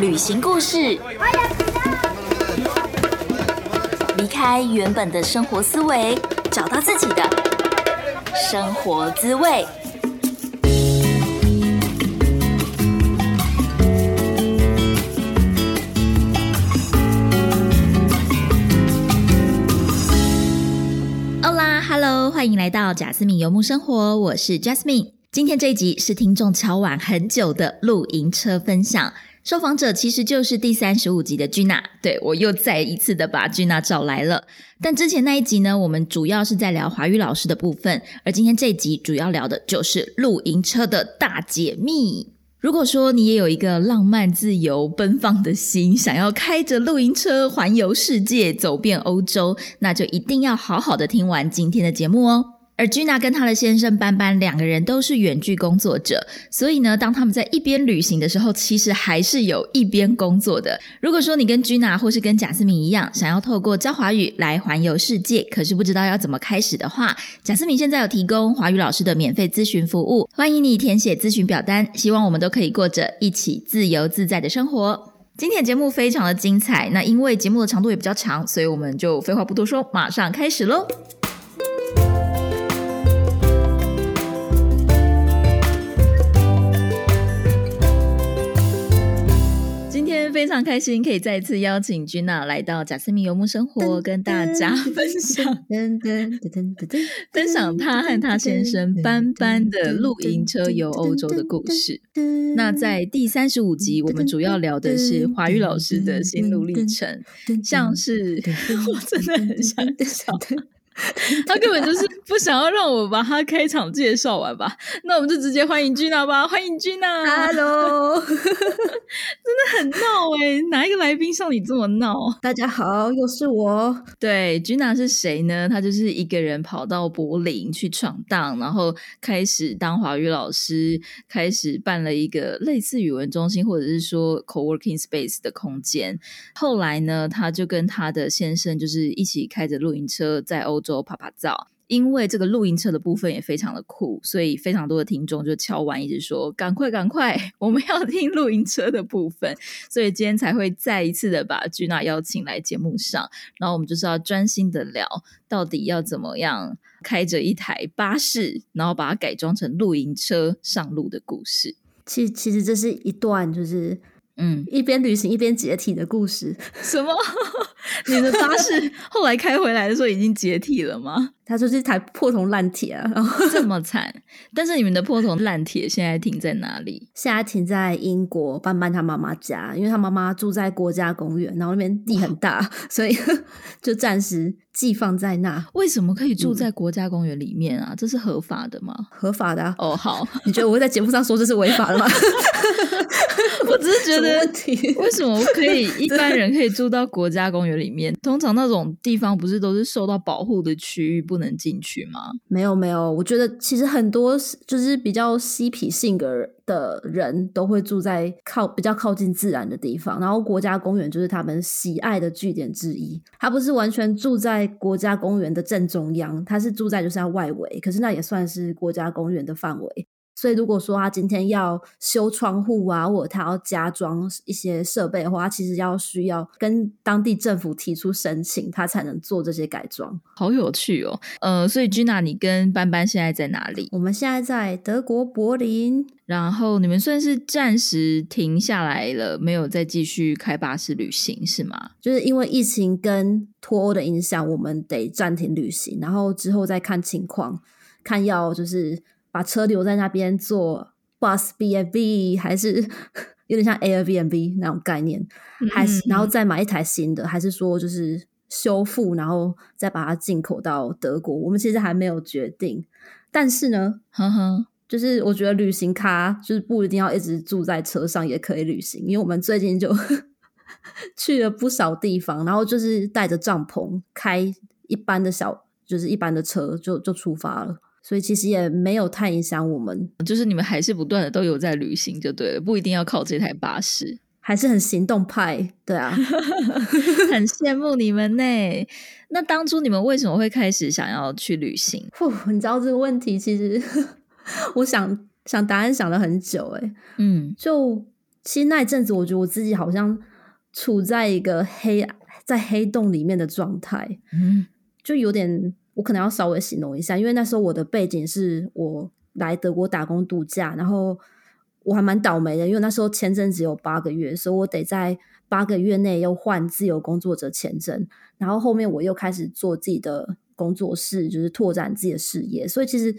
旅行故事，离开原本的生活思维，找到自己的生活滋味。欧啦，Hello，欢迎来到贾斯敏游牧生活，我是 Jasmine。今天这一集是听众敲碗很久的露营车分享，受访者其实就是第三十五集的君娜。对我又再一次的把君娜找来了。但之前那一集呢，我们主要是在聊华语老师的部分，而今天这一集主要聊的就是露营车的大解密。如果说你也有一个浪漫、自由、奔放的心，想要开着露营车环游世界、走遍欧洲，那就一定要好好的听完今天的节目哦。而君娜跟她的先生班班两个人都是远距工作者，所以呢，当他们在一边旅行的时候，其实还是有一边工作的。如果说你跟君娜或是跟贾斯敏一样，想要透过教华语来环游世界，可是不知道要怎么开始的话，贾斯敏现在有提供华语老师的免费咨询服务，欢迎你填写咨询表单，希望我们都可以过着一起自由自在的生活。今天的节目非常的精彩，那因为节目的长度也比较长，所以我们就废话不多说，马上开始喽。天非常开心，可以再次邀请君娜来到贾斯敏游牧生活，跟大家分享分享她和她先生斑斑的露营车游欧洲的故事。那在第三十五集，我们主要聊的是华语老师的心路历程，像是 我真的很想笑。他根本就是不想要让我把他开场介绍完吧？那我们就直接欢迎君娜吧！欢迎君娜，Hello，真的很闹哎！哪一个来宾像你这么闹？大家好，又是我。对，君娜是谁呢？她就是一个人跑到柏林去闯荡，然后开始当华语老师，开始办了一个类似语文中心或者是说 co-working space 的空间。后来呢，他就跟他的先生就是一起开着露营车在欧。州拍拍照，因为这个露营车的部分也非常的酷，所以非常多的听众就敲完一直说：“赶快，赶快，我们要听露营车的部分。”所以今天才会再一次的把君娜邀请来节目上，然后我们就是要专心的聊，到底要怎么样开着一台巴士，然后把它改装成露营车上路的故事。其其实这是一段就是。嗯，一边旅行一边解体的故事。什么？你的巴士 后来开回来的时候已经解体了吗？它就是一台破铜烂铁啊，这么惨。但是你们的破铜烂铁现在停在哪里？现在停在英国班班他妈妈家，因为他妈妈住在国家公园，然后那边地很大，所以 就暂时寄放在那。为什么可以住在国家公园里面啊？这是合法的吗？合法的啊。哦，好。你觉得我会在节目上说这是违法的吗？我只是觉得，为什么可以一般人可以住到国家公园里面？通常那种地方不是都是受到保护的区域？不能进去吗？没有没有，我觉得其实很多就是比较嬉皮性格的人都会住在靠比较靠近自然的地方，然后国家公园就是他们喜爱的据点之一。他不是完全住在国家公园的正中央，他是住在就是外围，可是那也算是国家公园的范围。所以，如果说他今天要修窗户啊，或者他要加装一些设备的话，他其实要需要跟当地政府提出申请，他才能做这些改装。好有趣哦！呃，所以 Gina，，你跟班班现在在哪里？我们现在在德国柏林，然后你们算是暂时停下来了，没有再继续开巴士旅行，是吗？就是因为疫情跟脱欧的影响，我们得暂停旅行，然后之后再看情况，看要就是。把车留在那边做 bus B A B，还是有点像 Airbnb 那种概念，还是然后再买一台新的，还是说就是修复，然后再把它进口到德国？我们其实还没有决定。但是呢，呵呵，就是我觉得旅行咖就是不一定要一直住在车上也可以旅行，因为我们最近就 去了不少地方，然后就是带着帐篷，开一般的小就是一般的车就就出发了。所以其实也没有太影响我们，就是你们还是不断的都有在旅行，就对了，不一定要靠这台巴士，还是很行动派，对啊 很羡慕你们呢。那当初你们为什么会开始想要去旅行？呼，你知道这个问题，其实 我想想答案想了很久，哎，嗯，就其实那一阵子，我觉得我自己好像处在一个黑在黑洞里面的状态，嗯。就有点，我可能要稍微形容一下，因为那时候我的背景是我来德国打工度假，然后我还蛮倒霉的，因为那时候签证只有八个月，所以我得在八个月内又换自由工作者签证，然后后面我又开始做自己的工作室，就是拓展自己的事业。所以其实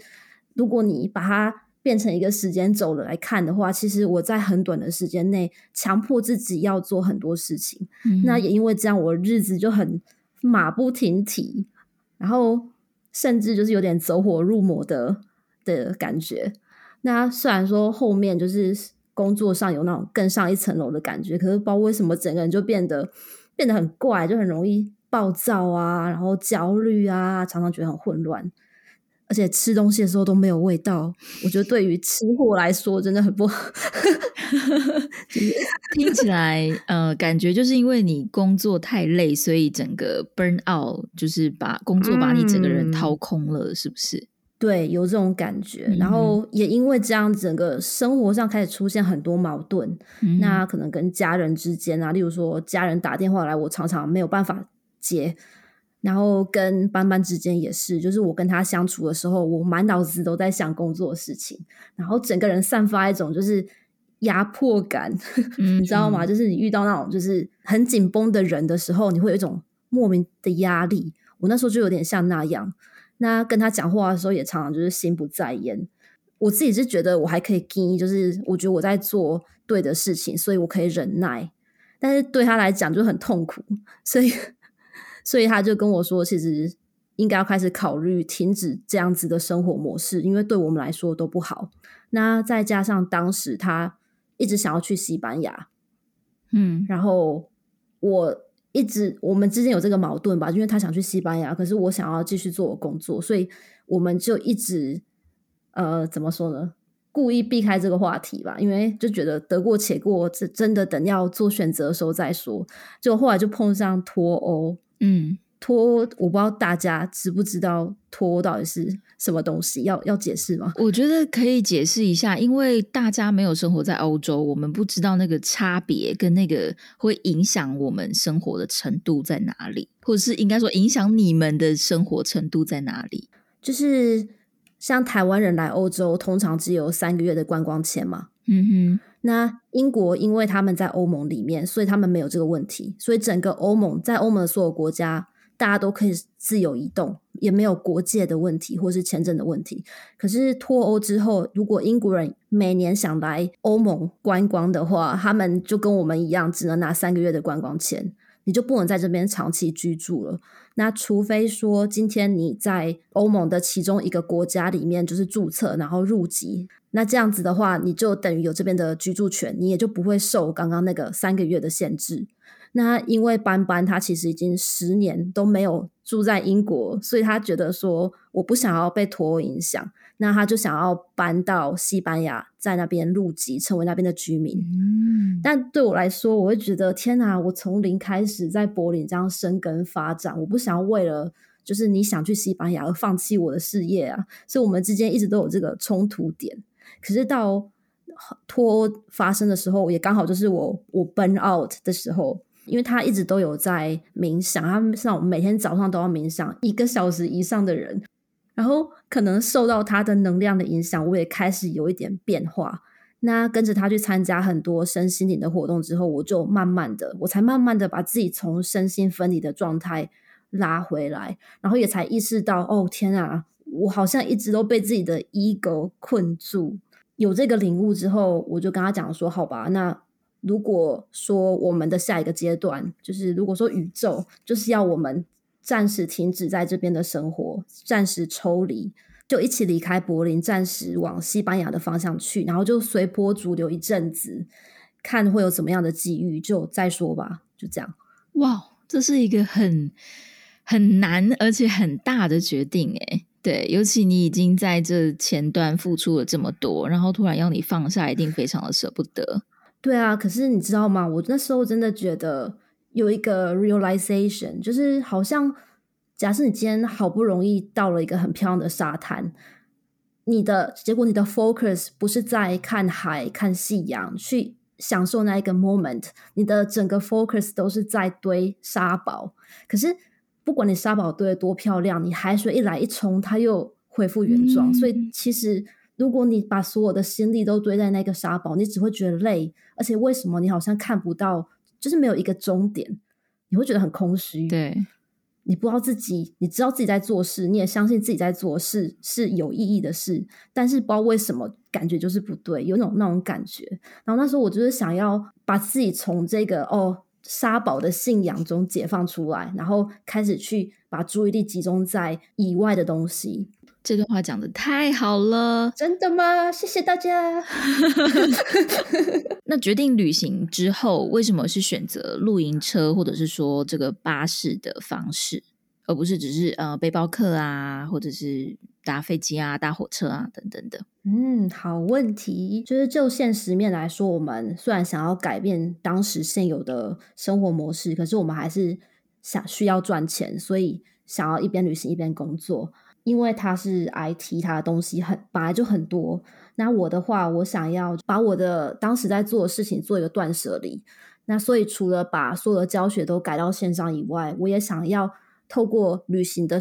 如果你把它变成一个时间轴来看的话，其实我在很短的时间内强迫自己要做很多事情，嗯。那也因为这样，我的日子就很马不停蹄，然后甚至就是有点走火入魔的的感觉。那虽然说后面就是工作上有那种更上一层楼的感觉，可是不知道为什么整个人就变得变得很怪，就很容易暴躁啊，然后焦虑啊，常常觉得很混乱。而且吃东西的时候都没有味道，我觉得对于吃货来说真的很不好。听起来，呃，感觉就是因为你工作太累，所以整个 burn out，就是把工作把你整个人嗯掏空了，是不是？对，有这种感觉，嗯然后也因为这样，整个生活上开始出现很多矛盾。嗯那可能跟家人之间啊，例如说家人打电话来，我常常没有办法接。然后跟班班之间也是，就是我跟他相处的时候，我满脑子都在想工作的事情，然后整个人散发一种就是压迫感，嗯 你知道吗？就是你遇到那种就是很紧绷的人的时候，你会有一种莫名的压力。我那时候就有点像那样。那跟他讲话的时候，也常常就是心不在焉。我自己是觉得我还可以跟，就是我觉得我在做对的事情，所以我可以忍耐。但是对他来讲就很痛苦，所以所以他就跟我说，其实应该要开始考虑停止这样子的生活模式，因为对我们来说都不好。那再加上当时他一直想要去西班牙，嗯然后我一直我们之间有这个矛盾吧，因为他想去西班牙，可是我想要继续做我工作，所以我们就一直呃怎么说呢？故意避开这个话题吧，因为就觉得得过且过，这真的等要做选择的时候再说。结果后来就碰上脱欧，嗯，脱我不知道大家知不知道脱欧到底是什么东西，要要解释吗？我觉得可以解释一下，因为大家没有生活在欧洲，我们不知道那个差别跟那个会影响我们生活的程度在哪里，或者是应该说影响你们的生活程度在哪里。就是像台湾人来欧洲，通常只有三个月的观光签嘛。嗯那英国因为他们在欧盟里面，所以他们没有这个问题，所以整个欧盟在欧盟的所有国家，大家都可以自由移动，也没有国界的问题或是签证的问题。可是脱欧之后，如果英国人每年想来欧盟观光的话，他们就跟我们一样，只能拿三个月的观光签，你就不能在这边长期居住了。那除非说今天你在欧盟的其中一个国家里面就是注册，然后入籍，那这样子的话，你就等于有这边的居住权，你也就不会受刚刚那个三个月的限制。那因为班班他其实已经十年都没有住在英国，所以他觉得说我不想要被脱欧影响，那他就想要搬到西班牙，在那边入籍，成为那边的居民。嗯但对我来说，我会觉得天哪！我从零开始在柏林这样生根发展，我不想要为了就是你想去西班牙而放弃我的事业啊，所以我们之间一直都有这个冲突点。可是到脱欧发生的时候，也刚好就是我我 burn out 的时候，因为他一直都有在冥想，他们是那种每天早上都要冥想一个小时以上的人，然后可能受到他的能量的影响，我也开始有一点变化。那跟着他去参加很多身心灵的活动之后，我就慢慢的，我才慢慢的把自己从身心分离的状态拉回来，然后也才意识到，哦天啊，我好像一直都被自己的 ego 困住。有这个领悟之后，我就跟他讲说，好吧，那如果说我们的下一个阶段，就是如果说宇宙就是要我们暂时停止在这边的生活，暂时抽离，就一起离开柏林，暂时往西班牙的方向去，然后就随波逐流一阵子，看会有怎么样的机遇，就再说吧，就这样。哇，这是一个很很难而且很大的决定诶。对，尤其你已经在这前端付出了这么多，然后突然要你放下，一定非常的舍不得。对啊，可是你知道吗？我那时候真的觉得有一个 realization，就是好像假设你今天好不容易到了一个很漂亮的沙滩，你的结果你的 focus 不是在看海、看夕阳，去享受那一个 moment，你的整个 focus 都是在堆沙堡。可是不管你沙堡堆的多漂亮，你海水一来一冲，它又恢复原状。所以其实如果你把所有的心力都堆在那个沙堡，你只会觉得累，而且为什么你好像看不到，就是没有一个终点，你会觉得很空虚。对。你不知道自己，你知道自己在做事，你也相信自己在做事是有意义的事，但是不知道为什么感觉就是不对，有那种那种感觉。然后那时候我就是想要把自己从这个哦沙堡的信仰中解放出来，然后开始去把注意力集中在以外的东西。这段话讲的太好了，真的吗？谢谢大家。那决定旅行之后，为什么是选择露营车，或者是说这个巴士的方式，而不是只是呃背包客啊，或者是搭飞机啊、搭火车啊等等的？嗯，好问题。就是就现实面来说，我们虽然想要改变当时现有的生活模式，可是我们还是想需要赚钱，所以想要一边旅行一边工作。因为它是 IT，它的东西很本来就很多。那我的话，我想要把我的当时在做的事情做一个断舍离。那所以除了把所有的教学都改到线上以外，我也想要透过旅行的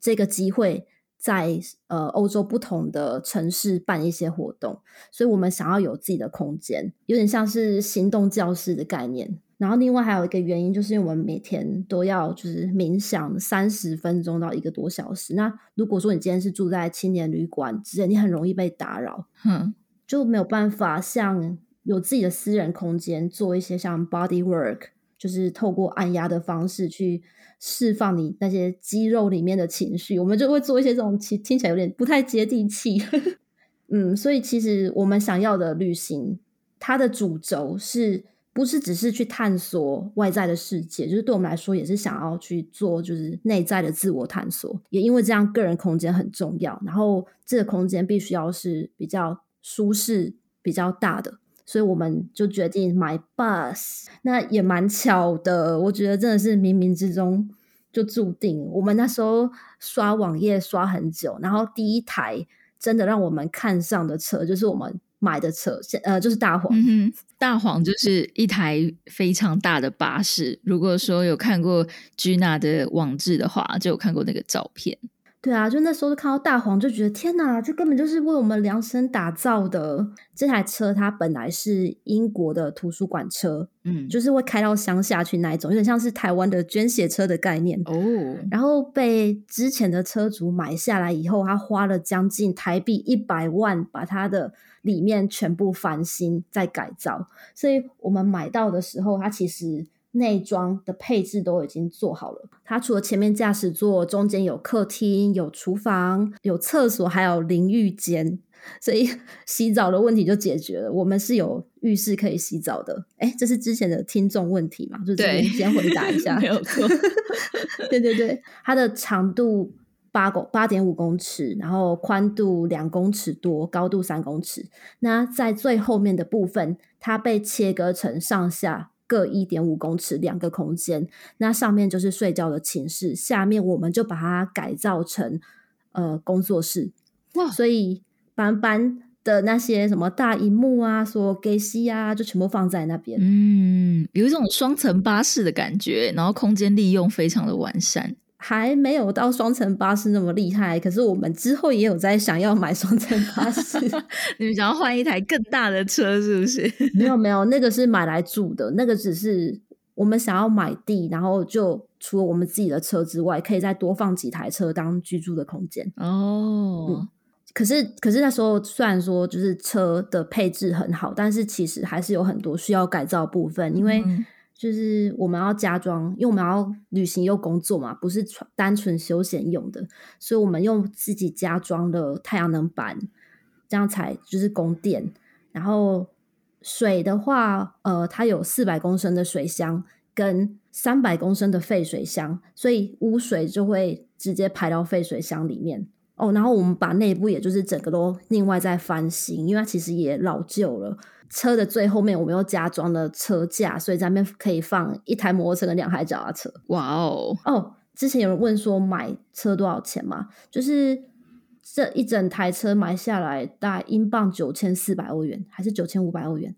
这个机会，在呃欧洲不同的城市办一些活动。所以我们想要有自己的空间，有点像是行动教室的概念。然后另外还有一个原因，就是因为我们每天都要就是冥想三十分钟到一个多小时。那如果说你今天是住在青年旅馆之类，你很容易被打扰，嗯，就没有办法像有自己的私人空间做一些像 body work，就是透过按压的方式去释放你那些肌肉里面的情绪。我们就会做一些这种听听起来有点不太接地气，嗯，所以其实我们想要的旅行，它的主轴是。不是只是去探索外在的世界，就是对我们来说也是想要去做，就是内在的自我探索。也因为这样，个人空间很重要。然后这个空间必须要是比较舒适、比较大的，所以我们就决定买 bus。那也蛮巧的，我觉得真的是冥冥之中就注定。我们那时候刷网页刷很久，然后第一台真的让我们看上的车，就是我们。买的车，呃，就是大黄。大黄就是一台非常大的巴士。如果说有看过 Gina 的网志的话，就有看过那个照片。对啊，就那时候就看到大黄，就觉得天哪，这根本就是为我们量身打造的。这台车它本来是英国的图书馆车，嗯，就是会开到乡下去那一种，有点像是台湾的捐血车的概念哦。然后被之前的车主买下来以后，他花了将近台币一百万，把它的里面全部翻新再改造。所以我们买到的时候，它其实。内装的配置都已经做好了。它除了前面驾驶座，中间有客厅、有厨房、有厕所，还有淋浴间，所以 洗澡的问题就解决了。我们是有浴室可以洗澡的。哎，这是之前的听众问题嘛？就这边先回答一下。没有错。对对对，它的长度八公八点五公尺，然后宽度两公尺多，高度三公尺。那在最后面的部分，它被切割成上下。各一点五公尺，两个空间。那上面就是睡觉的寝室，下面我们就把它改造成呃工作室。哇！所以班班的那些什么大荧幕啊，说给西啊，就全部放在那边。嗯，有一种双层巴士的感觉，然后空间利用非常的完善。还没有到双层巴士那么厉害，可是我们之后也有在想要买双层巴士。你们想要换一台更大的车，是不是？没有没有，那个是买来住的，那个只是我们想要买地，然后就除了我们自己的车之外，可以再多放几台车当居住的空间。哦，嗯，可是可是那时候虽然说就是车的配置很好，但是其实还是有很多需要改造部分，因为。就是我们要加装，因为我们要旅行又工作嘛，不是单纯休闲用的，所以我们用自己加装的太阳能板，这样才就是供电。然后水的话，呃，它有四百公升的水箱跟三百公升的废水箱，所以污水就会直接排到废水箱里面。哦，然后我们把内部也就是整个都另外再翻新，因为它其实也老旧了。车的最后面，我们又加装了车架，所以在那边可以放一台摩托车跟两台脚踏车。哇哦！哦，之前有人问说买车多少钱嘛？就是这一整台车买下来大概英镑九千四百欧元，还是九千五百欧元？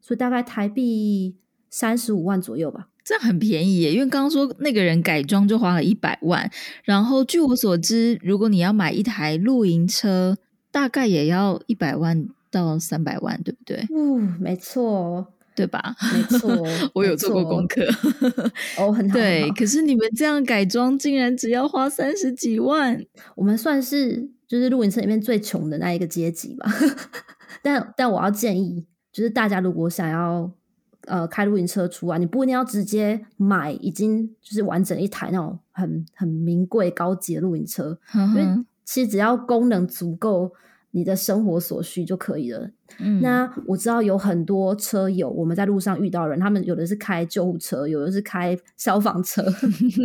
所以大概台币三十五万左右吧。这样很便宜耶，因为刚刚说那个人改装就花了一百万，然后据我所知，如果你要买一台露营车，大概也要一百万到三百万，对不对？嗯，没错，对吧？没错，我有做过功课。哦，很好。对，可是你们这样改装竟然只要花三十几万，我们算是就是露营车里面最穷的那一个阶级吧。但但我要建议，就是大家如果想要。呃，开露营车出啊，你不一定要直接买已经就是完整一台那种很很名贵高级的露营车，因为其实只要功能足够。你的生活所需就可以了。嗯，那我知道有很多车友，我们在路上遇到人，他们有的是开救护车，有的是开消防车，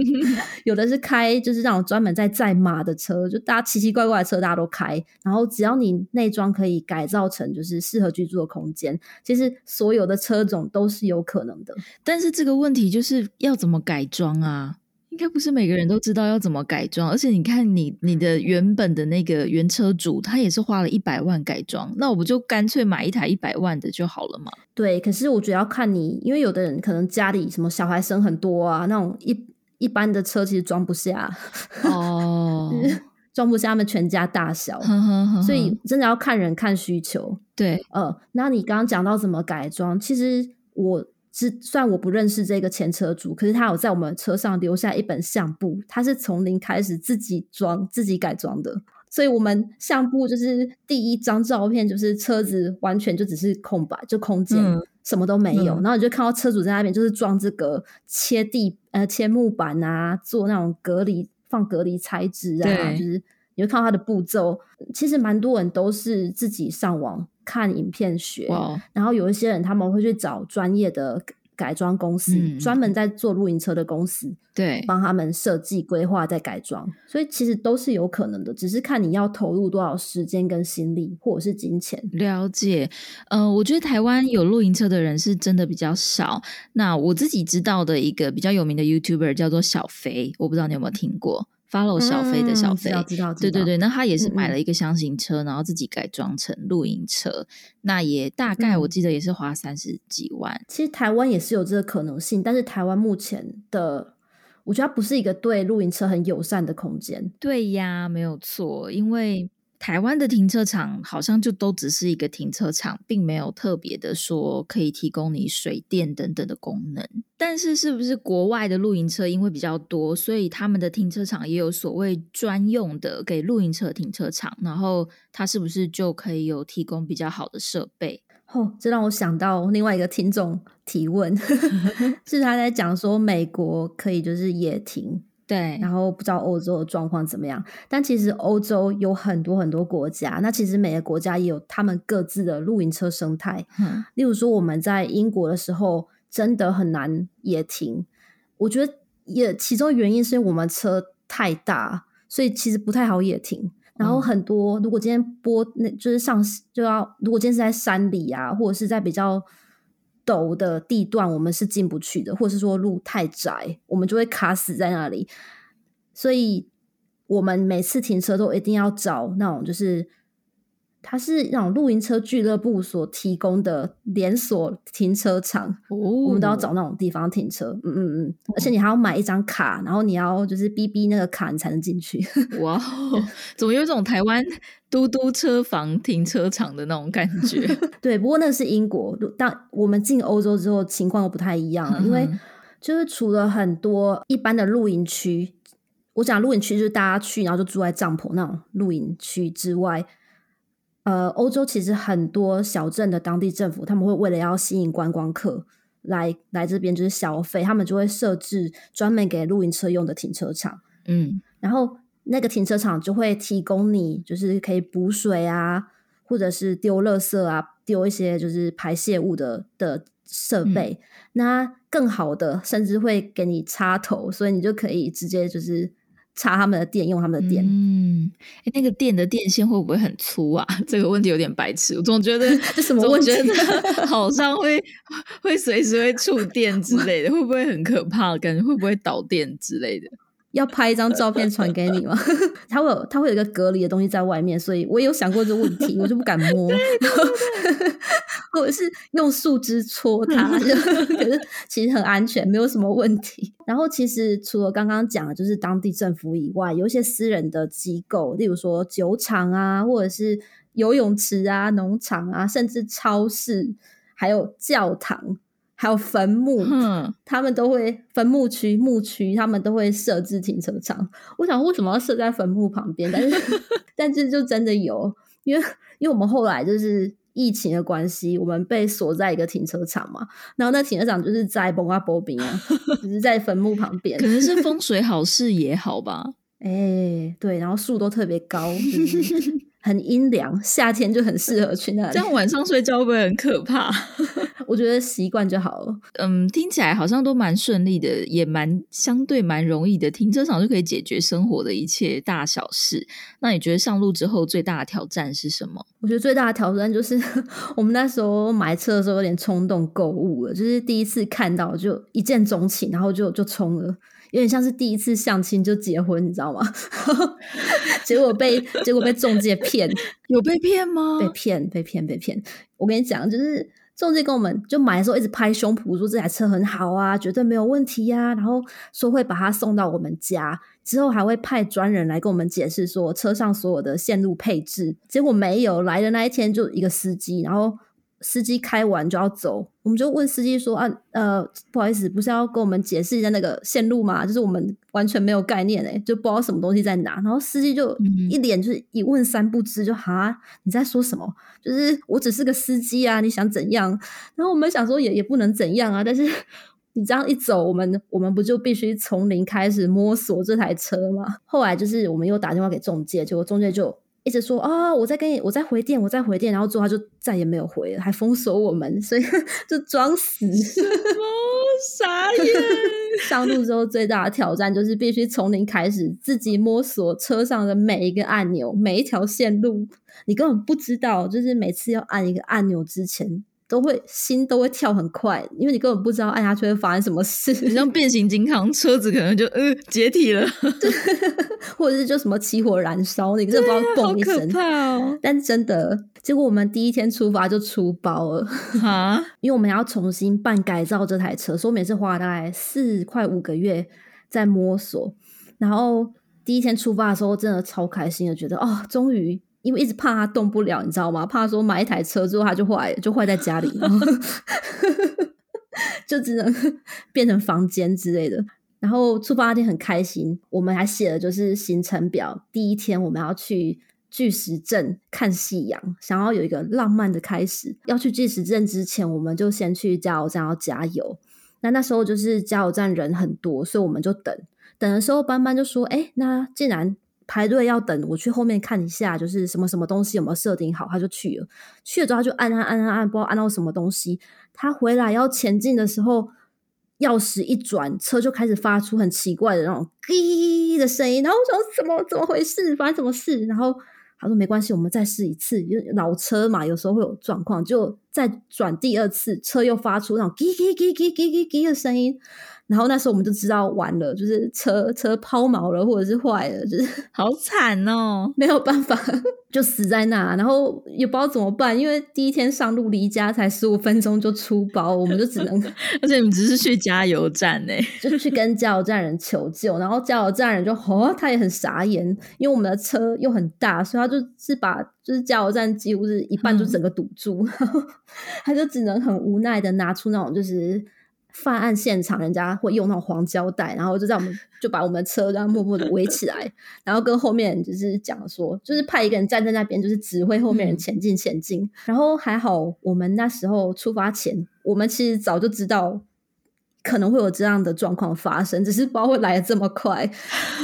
有的是开就是那种专门在载马的车，就大家奇奇怪怪的车大家都开。然后只要你内装可以改造成就是适合居住的空间，其实所有的车种都是有可能的。但是这个问题就是要怎么改装啊？应该不是每个人都知道要怎么改装，而且你看你你的原本的那个原车主，他也是花了一百万改装，那我不就干脆买一台一百万的就好了嘛？对，可是我觉得要看你，因为有的人可能家里什么小孩生很多啊，那种一一般的车其实装不下哦，装不下他们全家大小，所以真的要看人看需求。对，呃，那你刚刚讲到怎么改装，其实我。是，虽然我不认识这个前车主，可是他有在我们车上留下一本相簿，他是从零开始自己装、自己改装的。所以，我们相簿就是第一张照片，就是车子完全就只是空白，就空间什么都没有。然后你就看到车主在那边就是装这个切地呃切木板啊，做那种隔离放隔离材质啊，就是你会看到他的步骤。其实蛮多人都是自己上网。看影片学，然后有一些人他们会去找专业的改装公司，专门在做露营车的公司，对，帮他们设计规划再改装，所以其实都是有可能的，只是看你要投入多少时间跟心力，或者是金钱。了解，呃，我觉得台湾有露营车的人是真的比较少。那我自己知道的一个比较有名的 YouTuber 叫做小肥，我不知道你有没有听过。Follow 小飞的小飞，对对对，那他也是买了一个箱型车，然后自己改装成露营车，那也大概我记得也是花三十几万。其实台湾也是有这个可能性，但是台湾目前的，我觉得它不是一个对露营车很友善的空间。对呀，没有错，因为。台湾的停车场好像就都只是一个停车场，并没有特别的说可以提供你水电等等的功能。但是，是不是国外的露营车因为比较多，所以他们的停车场也有所谓专用的给露营车停车场？然后，它是不是就可以有提供比较好的设备？哦，这让我想到另外一个听众提问，是他在讲说美国可以就是野停。对，然后不知道欧洲的状况怎么样，但其实欧洲有很多很多国家，那其实每个国家也有他们各自的露营车生态。嗯，例如说我们在英国的时候，真的很难野停。我觉得也其中原因是因为我们车太大，所以其实不太好野停。然后很多如果今天播那就是上就要，如果今天是在山里啊，或者是在比较。陡的地段我们是进不去的，或者是说路太窄，我们就会卡死在那里。所以，我们每次停车都一定要找那种就是。它是那种露营车俱乐部所提供的连锁停车场，我们都要找那种地方停车。嗯嗯嗯，而且你还要买一张卡，然后你要就是逼逼那个卡，你才能进去。哇，怎么有种台湾嘟嘟车房停车场的那种感觉？对，不过那是英国。但我们进欧洲之后，情况又不太一样，因为就是除了很多一般的露营区，我讲露营区就是大家去然后就住在帐篷那种露营区之外。呃，欧洲其实很多小镇的当地政府，他们会为了要吸引观光客来来这边就是消费，他们就会设置专门给露营车用的停车场。嗯，然后那个停车场就会提供你就是可以补水啊，或者是丢垃圾啊，丢一些就是排泄物的的设备。那更好的，甚至会给你插头，所以你就可以直接就是。插他们的电，用他们的电。嗯，哎，那个电的电线会不会很粗啊？这个问题有点白痴，我总觉得 什么问题？好像会会随时会触电之类的，会不会很可怕？感觉会不会导电之类的？要拍一张照片传给你吗？它会有它会有一个隔离的东西在外面，所以我也有想过这个问题，我就不敢摸。或者是用树枝戳它，就 可是其实很安全，没有什么问题。然后其实除了刚刚讲的，就是当地政府以外，有一些私人的机构，例如说酒厂啊，或者是游泳池啊、农场啊，甚至超市，还有教堂。还有坟墓，嗯他们都会坟墓区、墓区，他们都会设置停车场。我想，为什么要设在坟墓旁边？但是，但是就真的有，因为因为我们后来就是疫情的关系，我们被锁在一个停车场嘛。然后那停车场就是在崩啊波比啊，只是在坟墓旁边，可能是风水好，事也好吧？哎，对，然后树都特别高。很阴凉，夏天就很适合去那里。这样晚上睡觉会不会很可怕？我觉得习惯就好了。嗯，听起来好像都蛮顺利的，也蛮相对蛮容易的。停车场就可以解决生活的一切大小事。那你觉得上路之后最大的挑战是什么？我觉得最大的挑战就是 我们那时候买车的时候有点冲动购物了，就是第一次看到就一见钟情，然后就就冲了。有点像是第一次相亲就结婚，你知道吗？结果被结果被中介骗，有被骗吗？被骗，被骗，被骗！我跟你讲，就是中介跟我们就买的时候一直拍胸脯说这台车很好啊，绝对没有问题呀，然后说会把它送到我们家，之后还会派专人来跟我们解释说车上所有的线路配置。结果没有来的那一天就一个司机，然后。司机开完就要走，我们就问司机说：“啊，呃，不好意思，不是要跟我们解释一下那个线路吗？就是我们完全没有概念诶，就不知道什么东西在哪。”然后司机就一脸就是一问三不知，就哈你在说什么？就是我只是个司机啊，你想怎样？然后我们想说也也不能怎样啊，但是 你这样一走，我们我们不就必须从零开始摸索这台车吗？后来就是我们又打电话给中介，结果中介就。一直说啊，我在跟你，我在回电，我在回电，然后之后他就再也没有回了，还封锁我们，所以 就装死。傻眼！上路之后最大的挑战就是必须从零开始，自己摸索车上的每一个按钮，每一条线路，你根本不知道，就是每次要按一个按钮之前。都会心都会跳很快，因为你根本不知道按下去会发生什么事。你像变形金刚，车子可能就呃解体了，或者是就什么起火燃烧，你真的不知道嘣一声。哦！但真的，结果我们第一天出发就出包了啊！因为我们要重新办改造这台车，所以每次花大概四快五个月在摸索。然后第一天出发的时候，真的超开心的，觉得哦，终于。因为一直怕他动不了，你知道吗？怕说买一台车之后他就坏，就坏在家里，就只能 变成房间之类的。然后出发那天很开心，我们还写了就是行程表。第一天我们要去巨石镇看夕阳，想要有一个浪漫的开始。要去巨石镇之前，我们就先去加油站要加油。那那时候就是加油站人很多，所以我们就等。等的时候，班班就说：“哎，那既然……”排队要等，我去后面看一下，就是什么什么东西有没有设定好，他就去了。去了之后他就按按按按按，不知道按到什么东西。他回来要前进的时候，钥匙一转，车就开始发出很奇怪的那种“滴”的声音。然后我说：“怎么怎么回事？发生什么事？”然后他说：“没关系，我们再试一次。老车嘛，有时候会有状况，就再转第二次，车又发出那种‘滴滴滴滴滴滴滴’的声音。”然后那时候我们就知道完了，就是车车抛锚了，或者是坏了，就是 好惨哦，没有办法 就死在那，然后也不知道怎么办，因为第一天上路离家才十五分钟就出包，我们就只能，而且你们只是去加油站呢，就是去跟加油站人求救，然后加油站人就哦，他也很傻眼，因为我们的车又很大，所以他就是把就是加油站几乎是一半就整个堵住，他就只能很无奈的拿出那种就是。犯案现场，人家会用那种黄胶带，然后就在我们 就把我们的车这样默默的围起来，然后跟后面就是讲说，就是派一个人站在那边，就是指挥后面人前进前进。然后还好，我们那时候出发前，我们其实早就知道可能会有这样的状况发生，只是不知道会来的这么快。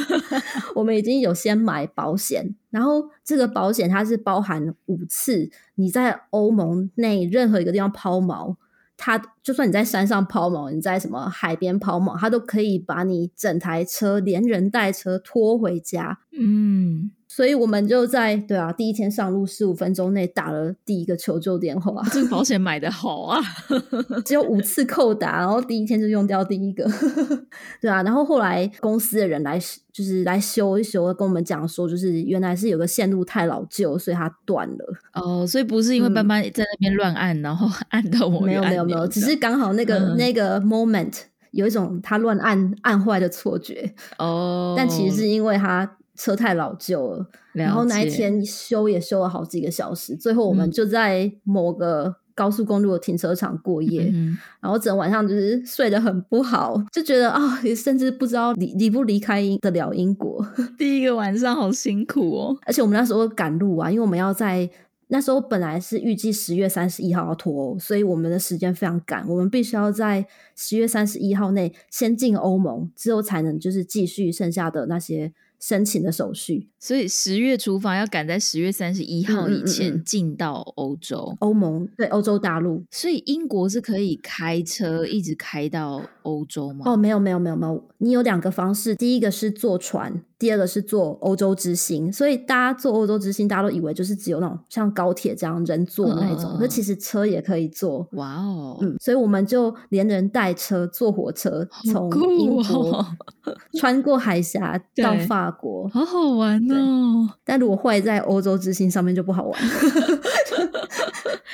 我们已经有先买保险，然后这个保险它是包含五次你在欧盟内任何一个地方抛锚。它就算你在山上抛锚，你在什么海边抛锚，它都可以把你整台车连人带车拖回家。嗯，所以我们就在对啊，第一天上路十五分钟内打了第一个求救电话。这个保险买的好啊，只有五次扣打，然后第一天就用掉第一个，对啊。然后后来公司的人来就是来修一修，跟我们讲说，就是原来是有个线路太老旧，所以它断了。哦，所以不是因为斑斑在那边乱按，然后按到我没有没有没有，只是刚好那个那个 moment 有一种他乱按按坏的错觉。哦，但其实是因为他。车太老旧了，然后那一天修也修了好几个小时，最后我们就在某个高速公路的停车场过夜，然后整晚上就是睡得很不好，就觉得啊，甚至不知道离离不离开得了英国。第一个晚上好辛苦哦，而且我们那时候赶路啊，因为我们要在那时候本来是预计十月三十一号要脱欧，所以我们的时间非常赶，我们必须要在十月三十一号内先进欧盟，之后才能就是继续剩下的那些。申请的手续，所以十月出发要赶在十月三十一号以前进到欧洲、欧盟，对欧洲大陆。所以英国是可以开车一直开到欧洲吗？哦，没有没有没有没有，你有两个方式，第一个是坐船。第二个是坐欧洲之星，所以大家坐欧洲之星，大家都以为就是只有那种像高铁这样人坐那一种，可其实车也可以坐。哇哦，嗯，所以我们就连人带车坐火车从英国 穿过海峡到法国，好好玩哦。但如果坏在欧洲之星上面就不好玩，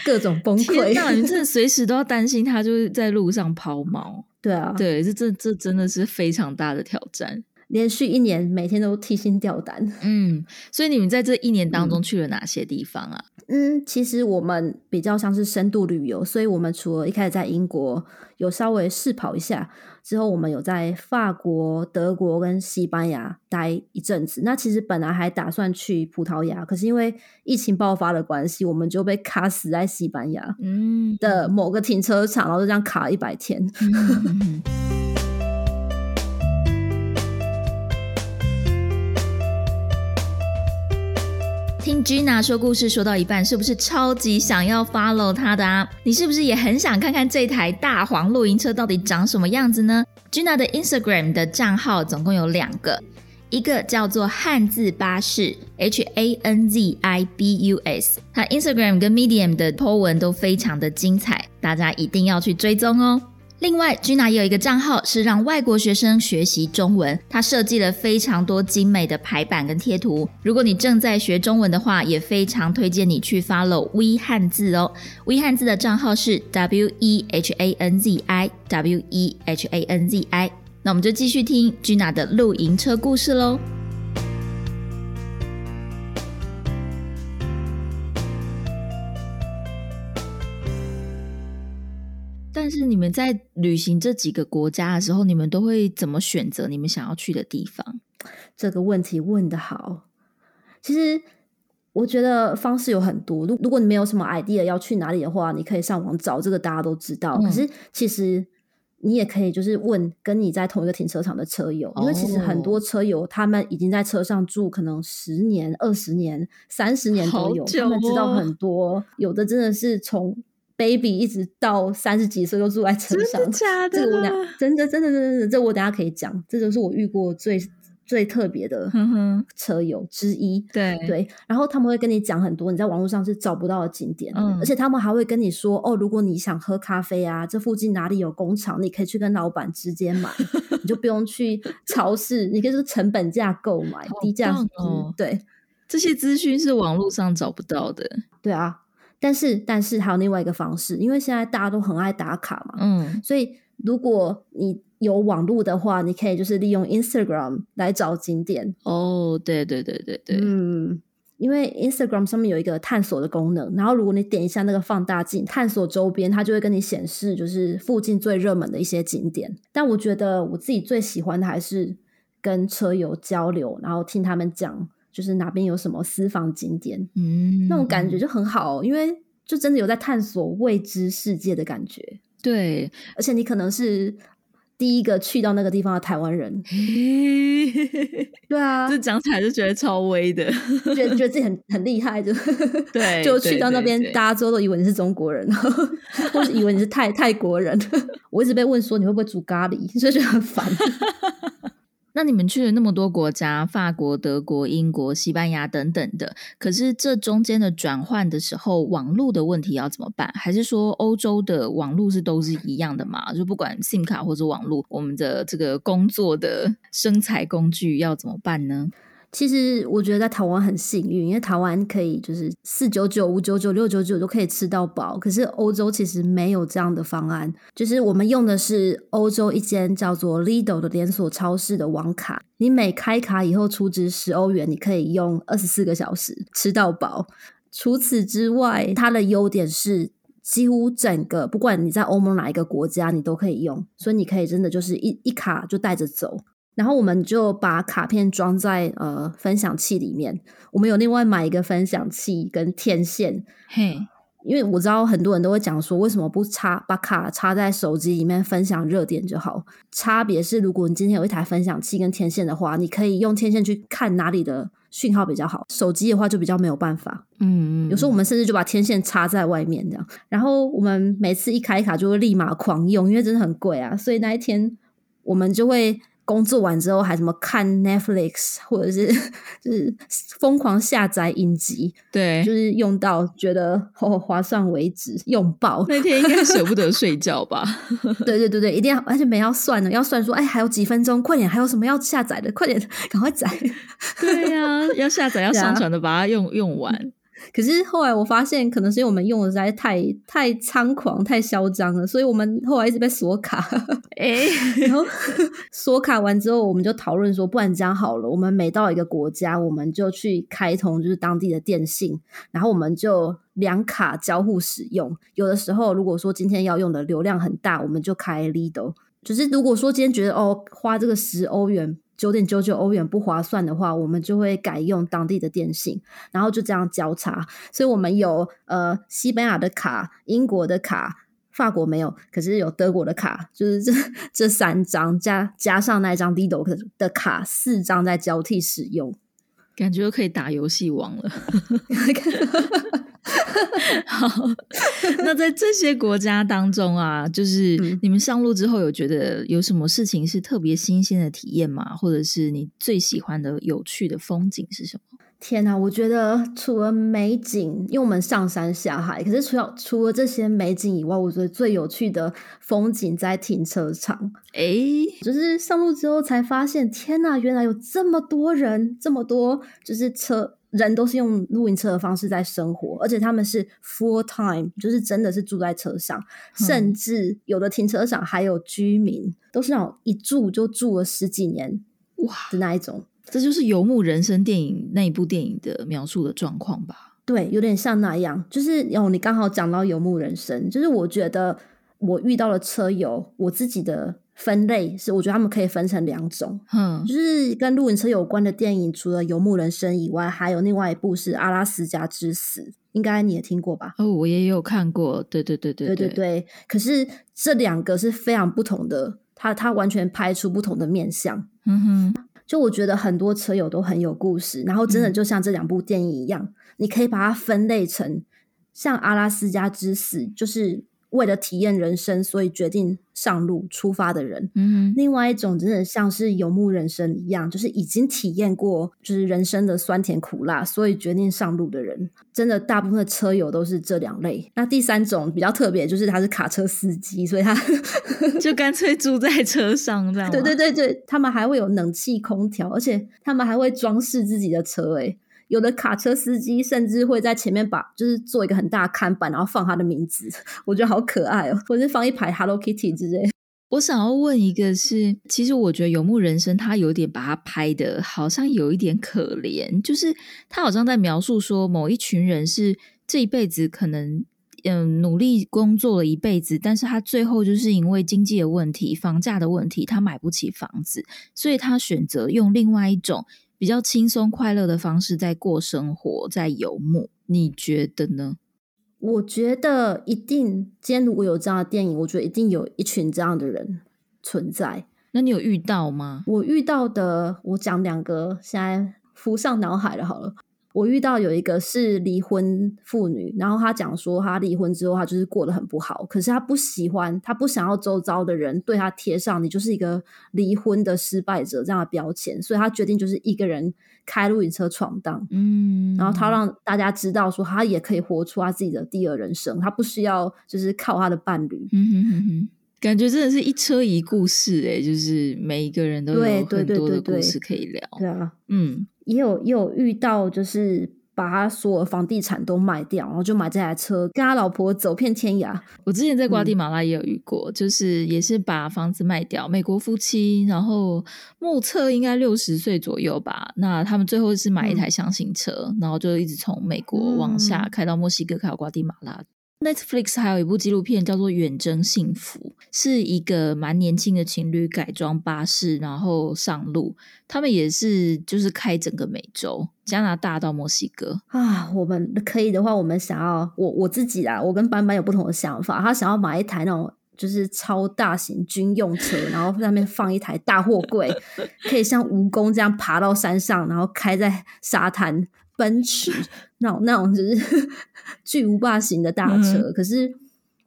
各种崩溃。那 你真的随时都要担心他就是在路上抛锚。对啊，对，这这这真的是非常大的挑战。连续一年，每天都提心吊胆。嗯，所以你们在这一年当中去了哪些地方啊？嗯，其实我们比较像是深度旅游，所以我们除了一开始在英国有稍微试跑一下，之后我们有在法国、德国跟西班牙待一阵子。那其实本来还打算去葡萄牙，可是因为疫情爆发的关系，我们就被卡死在西班牙嗯的某个停车场，然后就这样卡一百天。听 Gina 说故事说到一半，是不是超级想要 follow 她的啊？你是不是也很想看看这台大黄露营车到底长什么样子呢？Gina 的 Instagram 的账号总共有两个，一个叫做汉字巴士 H A N Z I B U S，他 Instagram 跟 Medium 的 po 文都非常的精彩，大家一定要去追踪哦。另外，Gina 也有一个账号是让外国学生学习中文，他设计了非常多精美的排版跟贴图。如果你正在学中文的话，也非常推荐你去 follow We 汉字哦。We 汉字的账号是 W E H A N Z I W E H A N Z I。那我们就继续听 Gina 的露营车故事喽。你们在旅行这几个国家的时候，你们都会怎么选择你们想要去的地方？这个问题问的好。其实我觉得方式有很多。如如果你没有什么 idea 要去哪里的话，你可以上网找，这个大家都知道。可是其实你也可以就是问跟你在同一个停车场的车友，因为其实很多车友他们已经在车上住可能十年、二十年、三十年都有，他们知道很多。有的真的是从 baby 一直到三十几岁都住在车上，真的假的？这个我等真的真的真的，这我等下可以讲。这就是我遇过最最特别的车友之一。对对，然后他们会跟你讲很多你在网络上是找不到的景点，而且他们还会跟你说：“哦，如果你想喝咖啡啊，这附近哪里有工厂，你可以去跟老板直接买，你就不用去超市，你可以是成本价购买，低价哦。对，这些资讯是网络上找不到的。对啊。但是，但是还有另外一个方式，因为现在大家都很爱打卡嘛，嗯，所以如果你有网络的话，你可以就是利用 Instagram 来找景点。哦，对对对对对，嗯，因为 Instagram 上面有一个探索的功能，然后如果你点一下那个放大镜，探索周边，它就会跟你显示就是附近最热门的一些景点。但我觉得我自己最喜欢的还是跟车友交流，然后听他们讲。就是哪边有什么私房景点，嗯，那种感觉就很好，因为就真的有在探索未知世界的感觉。对，而且你可能是第一个去到那个地方的台湾人，对啊，就讲起来就觉得超威的，觉得觉得自己很 很厉害，就对，就去到那边，大家之后都以为你是中国人，或者以为你是泰泰国人。我一直被问说你会不会煮咖喱，所以就很烦。那你们去了那么多国家，法国、德国、英国、西班牙等等的，可是这中间的转换的时候，网络的问题要怎么办？还是说欧洲的网络是都是一样的嘛？就不管 SIM 卡或者网络，我们的这个工作的生财工具要怎么办呢？其实我觉得在台湾很幸运，因为台湾可以就是四九九、五九九、六九九都可以吃到饱。可是欧洲其实没有这样的方案，就是我们用的是欧洲一间叫做 Lidl 的连锁超市的网卡。你每开卡以后出值十欧元，你可以用二十四个小时吃到饱。除此之外，它的优点是几乎整个不管你在欧盟哪一个国家，你都可以用，所以你可以真的就是一一卡就带着走。然后我们就把卡片装在呃分享器里面。我们有另外买一个分享器跟天线，嘿，因为我知道很多人都会讲说，为什么不插把卡插在手机里面分享热点就好？差别是，如果你今天有一台分享器跟天线的话，你可以用天线去看哪里的讯号比较好。手机的话就比较没有办法。嗯嗯。有时候我们甚至就把天线插在外面这样。然后我们每次一开卡就会立马狂用，因为真的很贵啊，所以那一天我们就会。工作完之后还什么看 Netflix，或者是 就是疯狂下载影集，对，就是用到觉得划算为止，用爆。那天应该 舍不得睡觉吧？对对对对，一定要，而且没要算的，要算说，哎，还有几分钟，快点，还有什么要下载的，快点，赶快载。对呀，要下载要上传的，把它用用完。可是后来我发现，可能是因为我们用的实在太太猖狂、太嚣张了，所以我们后来一直被锁卡。哎，然后锁卡完之后，我们就讨论说，不然这样好了，我们每到一个国家，我们就去开通就是当地的电信，然后我们就两卡交互使用。有的时候，如果说今天要用的流量很大，我们就开 Lido。就是如果说今天觉得哦，花这个十欧元。九点九九欧元不划算的话，我们就会改用当地的电信，然后就这样交叉。所以，我们有呃西班牙的卡、英国的卡、法国没有，可是有德国的卡，就是这 这三张加加上那张 Dido 的卡，四张在交替使用，感觉可以打游戏王了。好，那在这些国家当中啊，就是你们上路之后，有觉得有什么事情是特别新鲜的体验吗？或者是你最喜欢的有趣的风景是什么？天哪，我觉得除了美景，因为我们上山下海，可是除了除了这些美景以外，我觉得最有趣的风景在停车场。哎，就是上路之后才发现，天哪，原来有这么多人，这么多就是车。人都是用露营车的方式在生活，而且他们是 full time，就是真的是住在车上，甚至有的停车场还有居民，都是那种一住就住了十几年哇的那一种。这就是《游牧人生》电影那一部电影的描述的状况吧？对，有点像那样。就是哦，你刚好讲到《游牧人生》，就是我觉得我遇到了车友，我自己的。分类是，我觉得他们可以分成两种，嗯，就是跟露营车有关的电影，除了《游牧人生》以外，还有另外一部是《阿拉斯加之死》，应该你也听过吧？哦，我也有看过，对对对对对对对。可是这两个是非常不同的，它它完全拍出不同的面相。嗯哼，就我觉得很多车友都很有故事，然后真的就像这两部电影一样，你可以把它分类成像《阿拉斯加之死》，就是。为了体验人生，所以决定上路出发的人。嗯，另外一种真的像是游牧人生一样，就是已经体验过就是人生的酸甜苦辣，所以决定上路的人。真的，大部分的车友都是这两类。那第三种比较特别，就是他是卡车司机，所以他 就干脆住在车上这样。对对对对，他们还会有冷气空调，而且他们还会装饰自己的车。哎。有的卡车司机甚至会在前面把，就是做一个很大看板，然后放他的名字，我觉得好可爱哦，或者放一排 Hello Kitty 之类。我想要问一个，是其实我觉得《游牧人生》他有点把他拍的，好像有一点可怜，就是他好像在描述说，某一群人是这一辈子可能嗯努力工作了一辈子，但是他最后就是因为经济的问题、房价的问题，他买不起房子，所以他选择用另外一种。比较轻松快乐的方式在过生活，在游牧，你觉得呢？我觉得一定，今天如果有这样的电影，我觉得一定有一群这样的人存在。那你有遇到吗？我遇到的，我讲两个，现在浮上脑海了。好了，我遇到有一个是离婚妇女，然后她讲说，她离婚之后，她就是过得很不好，可是她不喜欢，她不想要周遭的人对她贴上你就是一个离婚的失败者这样的标签，所以她决定就是一个人开露营车闯荡，嗯，然后她让大家知道说，她也可以活出她自己的第二人生，她不需要就是靠她的伴侣。嗯哼哼哼，感觉真的是一车一故事诶，就是每一个人都有很多的故事可以聊。对啊，嗯，也有也有遇到，就是把他所有房地产都卖掉，然后就买这台车，跟他老婆走遍天涯。我之前在嗯瓜地马拉也有遇过，就是也是把房子卖掉，美国夫妻，然后目测应该六十岁左右吧。那他们最后是买一台箱型车，然后就一直从美国往下嗯开到墨西哥，开到瓜地马拉。Netflix 还有一部纪录片叫做《远征幸福》，是一个蛮年轻的情侣改装巴士，然后上路。他们也是就是开整个美洲，加拿大到墨西哥。啊，我们可以的话，我们想要我我自己啦，我跟班班有不同的想法。他想要买一台那种就是超大型军用车，然后上面放一台大货柜，可以像蜈蚣这样爬到山上，然后开在沙滩奔驰那种那种就是 巨无霸型的大车。可是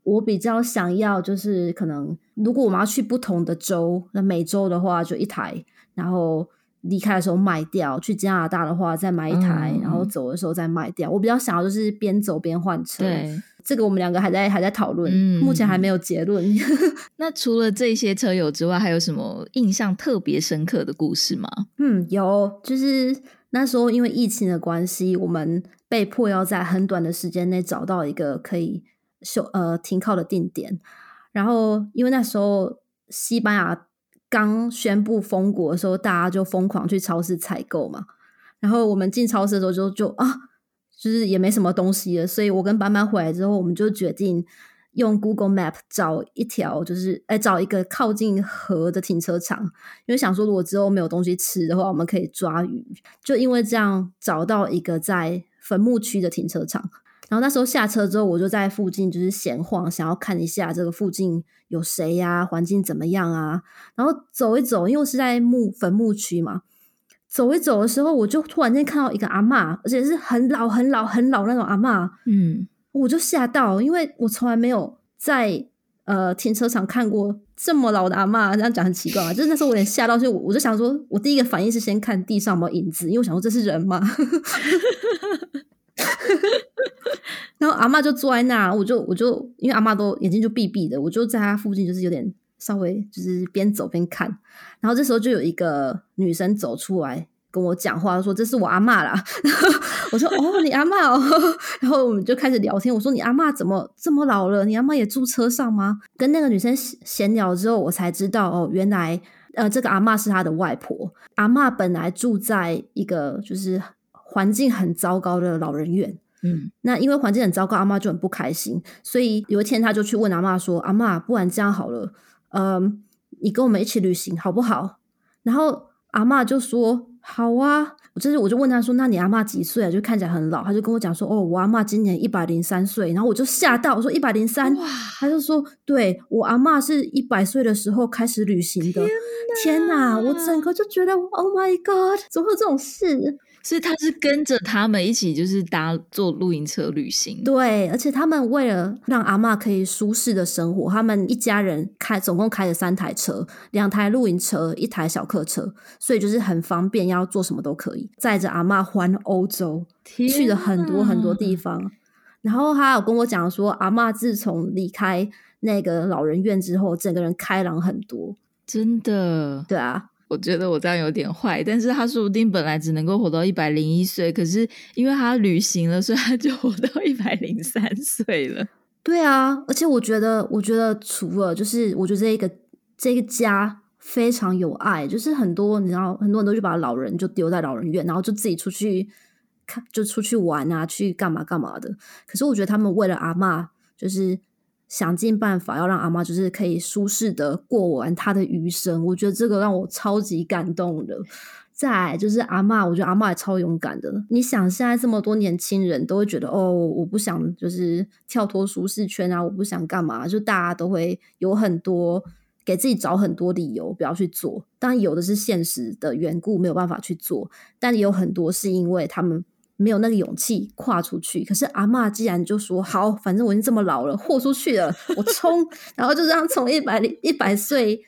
我比较想要就是可能如果我们要去不同的州，那每州的话就一台，然后。离开的时候卖掉，去加拿大的话再买一台，嗯然后走的时候再卖掉。我比较想要就是边走边换车，对，这个我们两个还在还在讨论，嗯目前还没有结论。那除了这些车友之外，还有什么印象特别深刻的故事吗？嗯，有，就是那时候因为疫情的关系，我们被迫要在很短的时间内找到一个可以休呃停靠的定点。然后因为那时候西班牙刚宣布封国的时候，大家就疯狂去超市采购嘛。然后我们进超市的时候就就啊，就是也没什么东西了，所以我跟班班回来之后，我们就决定用 Google Map 找一条，就是哎找一个靠近河的停车场，因为想说如果之后没有东西吃的话，我们可以抓鱼。就因为这样找到一个在坟墓区的停车场。然后那时候下车之后，我就在附近就是闲晃，想要看一下这个附近有谁呀、环境怎么样啊。然后走一走，因为是在墓坟墓区嘛，走一走的时候，我就突然间看到一个阿嬷，而且是很老、很老、很老那种阿嬷，嗯，我就吓到，因为我从来没有在呃停车场看过这么老的阿嬷。这样讲很奇怪啊，就是那时候我有点吓到，所以我就想说，我第一个反应是先看地上有没有影子，因为我想说这是人吗？然后阿嬷就坐在那，我就我就因为阿嬷都眼睛就闭闭的，我就在她附近，就是有点稍微就是边走边看。然后这时候就有一个女生走出来跟我讲话，说这是我阿嬷啦。然 后我说哦，你阿嬷哦。然后我们就开始聊天。我说你阿嬷怎么这么老了？你阿妈也住车上吗？跟那个女生闲闲聊之后，我才知道哦，原来呃这个阿嬷是她的外婆。阿嬷本来住在一个就是环境很糟糕的老人院。嗯，那因为环境很糟糕，阿妈就很不开心，所以有一天她就去问阿妈说：“阿妈，不然这样好了，嗯，你跟我们一起旅行好不好？”然后阿妈就说：“好啊。”我就是我就问他说：“那你阿妈几岁啊？”就看起来很老，他就跟我讲说：“哦，我阿妈今年一百零三岁。”然后我就吓到，我说：“一百零三？”哇，他就说：“对我阿嬷是一百岁的时候开始旅行的。”天哪！我整个就觉得，Oh my God，怎么会有这种事？所以他是跟着他们一起，就是搭坐露营车旅行。对，而且他们为了让阿嬷可以舒适的生活，他们一家人开总共开了三台车，两台露营车，一台小客车，所以就是很方便，要做什么都可以，载着阿嬷环欧洲，去了很多很多地方。然后他有跟我讲说，阿嬷自从离开那个老人院之后，整个人开朗很多。真的，对啊，我觉得我这样有点坏，但是他说不定本来只能够活到一百零一岁，可是因为他旅行了，所以他就活到一百零三岁了。对啊，而且我觉得，我觉得除了就是，我觉得这一个这个家非常有爱，就是很多你知道，很多人都去把老人就丢在老人院，然后就自己出去看，就出去玩啊，去干嘛干嘛的。可是我觉得他们为了阿嬷，就是想尽办法要让阿嬷就是可以舒适的过完她的余生。我觉得这个让我超级感动的。再来就是阿嬷，我觉得阿嬷也超勇敢的。你想，现在这么多年轻人都会觉得，哦，我不想就是跳脱舒适圈啊，我不想干嘛，就大家都会有很多给自己找很多理由不要去做。当然，有的是现实的缘故没有办法去做，但也有很多是因为他们没有那个勇气跨出去。可是阿嬷既然就说好，反正我已经这么老了，豁出去了，我冲，然后就这样从一百一百岁。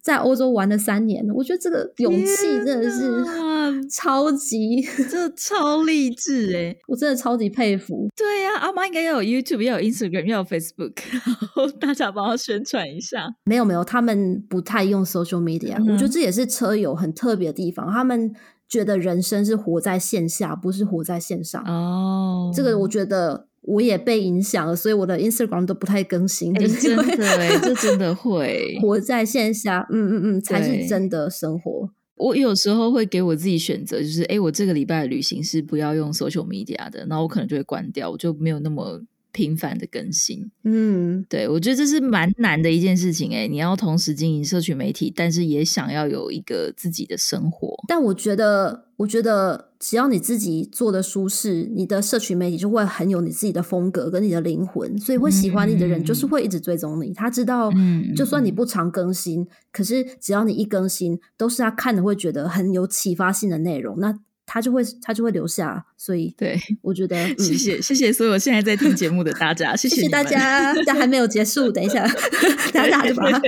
在欧洲玩了三年，我觉得这个勇气真的是 超级，这超励志哎！我真的超级佩服。对呀，阿妈应该要有 YouTube，要有 Instagram，要有 Facebook，然后大家帮他宣传一下。没有没有，他们不太用 social media。我觉得这也是车友很特别的地方，他们觉得人生是活在线下，不是活在线上。哦，这个我觉得。我也被影响了，所以我的 Instagram 都不太更新。真的，这真的会 活在线下，嗯嗯嗯，才是真的生活。我有时候会给我自己选择，就是哎，我这个礼拜的旅行是不要用 social media 的，然后我可能就会关掉，我就没有那么。频繁的更新，嗯，对，我觉得这是蛮难的一件事情，哎，你要同时经营社群媒体，但是也想要有一个自己的生活。但我觉得，我觉得只要你自己做的舒适，你的社群媒体就会很有你自己的风格跟你的灵魂，所以会喜欢你的人就是会一直追踪你。他知道，就算你不常更新，可是只要你一更新，都是他看的会觉得很有启发性的内容。那他就会他就会留下，所以对我觉得谢谢谢谢所有现在在听节目的大家，谢谢大家，但还没有结束，等一下 大家就把它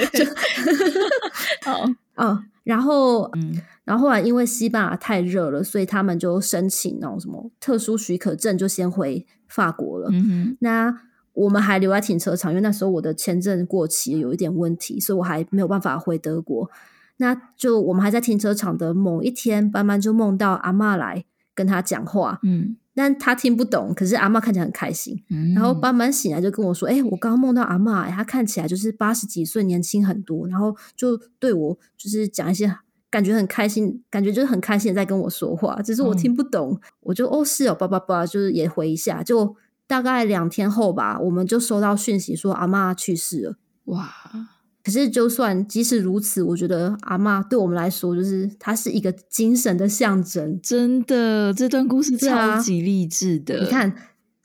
好哦，然后嗯，然后后来因为西班牙太热了，所以他们就申请那种什么特殊许可证，就先回法国了。嗯那我们还留在停车场，因为那时候我的签证过期，有一点问题，所以我还没有办法回德国。那就我们还在停车场的某一天，班班就梦到阿妈来跟他讲话，嗯，但他听不懂，可是阿妈看起来很开心。然后班班醒来就跟我说：“哎，我刚刚梦到阿妈，她看起来就是八十几岁，年轻很多。”然后就对我就是讲一些感觉很开心，感觉就是很开心在跟我说话，只是我听不懂。我就哦是哦，叭叭叭，就是也回一下。就大概两天后吧，我们就收到讯息说阿妈去世了。哇！可是，就算即使如此，我觉得阿妈对我们来说，就是她是一个精神的象征。真的，这段故事超级励志的。你看，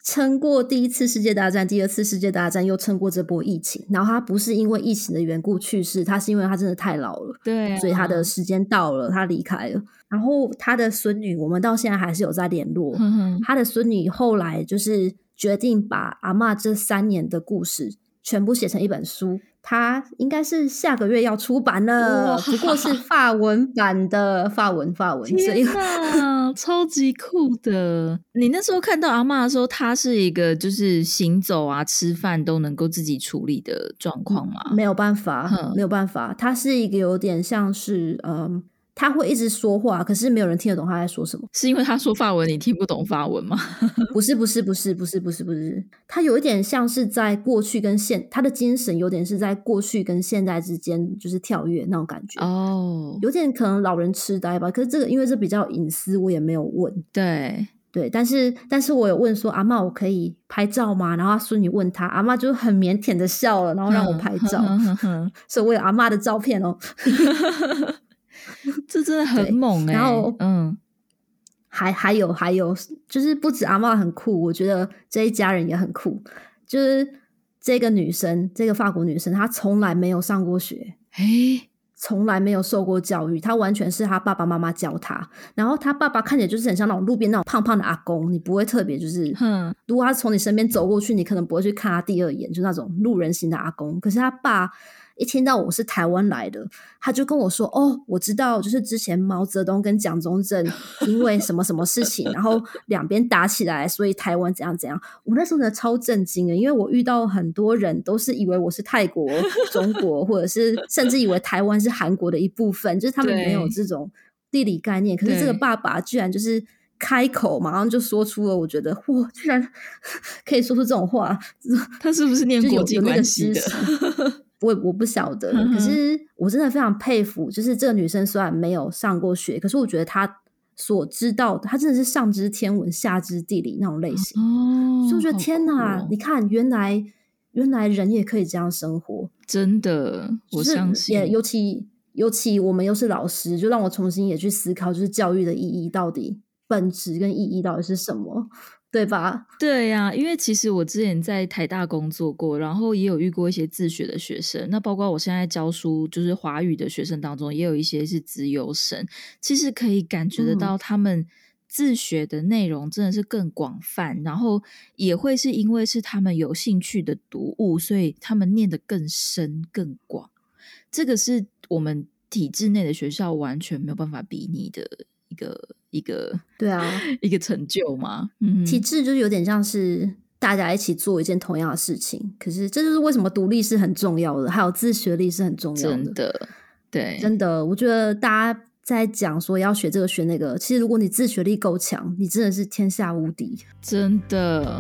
撑过第一次世界大战，第二次世界大战，又撑过这波疫情。然后他不是因为疫情的缘故去世，他是因为他真的太老了。对，所以他的时间到了，他离开了。然后他的孙女，我们到现在还是有在联络。他的孙女后来就是决定把阿妈这三年的故事全部写成一本书。它应该是下个月要出版了，不过是 法文版的法文法文。天哪，超级酷的！你那时候看到阿妈的时候，她是一个就是行走啊、吃饭都能够自己处理的状况吗？没有办法，没有办法。她是一个有点像是嗯。他会一直说话，可是没有人听得懂他在说什么。是因为他说法文，你听不懂法文吗？不是，不是，不是，不是，不是，不是。他有一点像是在过去跟现，他的精神有点是在过去跟现在之间就是跳跃那种感觉。哦，有点可能老人痴呆吧。可是这个因为这比较隐私，我也没有问。对对，但是但是我有问说阿妈，我可以拍照吗？然后孙女问他，阿妈就很腼腆的笑了，然后让我拍照，所以我有阿妈的照片哦。这真的很猛哎！然后，嗯，还还有还有，就是不止阿妈很酷，我觉得这一家人也很酷。就是这个女生，这个法国女生，她从来没有上过学，哎，从来没有受过教育，她完全是她爸爸妈妈教她。然后她爸爸看起来就是很像那种路边那种胖胖的阿公，你不会特别就是，嗯，如果他从你身边走过去，你可能不会去看他第二眼，就那种路人型的阿公。可是他爸。一听到我是台湾来的，他就跟我说：“哦，我知道，就是之前毛泽东跟蒋中正 因为什么什么事情，然后两边打起来，所以台湾怎样怎样。”我那时候呢超震惊的，因为我遇到很多人都是以为我是泰国、中国，或者是 甚至以为台湾是韩国的一部分，就是他们没有这种地理概念。可是这个爸爸居然就是开口马上就说出了，我觉得哇，居然 可以说出这种话，他是不是念国际关系的？我我不晓得，可是我真的非常佩服。就是这个女生虽然没有上过学，可是我觉得她所知道的，她真的是上知天文下知地理那种类型。哦，就觉得天哪！你看，原来原来人也可以这样生活，真的，我相信。也尤其尤其我们又是老师，就让我重新也去思考，就是教育的意义到底本质跟意义到底是什么。对吧？对呀，因为其实我之前在台大工作过，然后也有遇过一些自学的学生。那包括我现在教书，就是华语的学生当中，也有一些是自由生。其实可以感觉得到，他们自学的内容真的是更广泛，然后也会是因为是他们有兴趣的读物，所以他们念得更深更广。这个是我们体制内的学校完全没有办法比拟的一个一个对啊，一个成就嘛？嗯，体制就是有点像是大家一起做一件同样的事情，可是这就是为什么独立是很重要的，还有自学力是很重要的真的，对，真的，我觉得大家。在讲说要学这个学那个，其实如果你自学力够强，你真的是天下无敌，真的。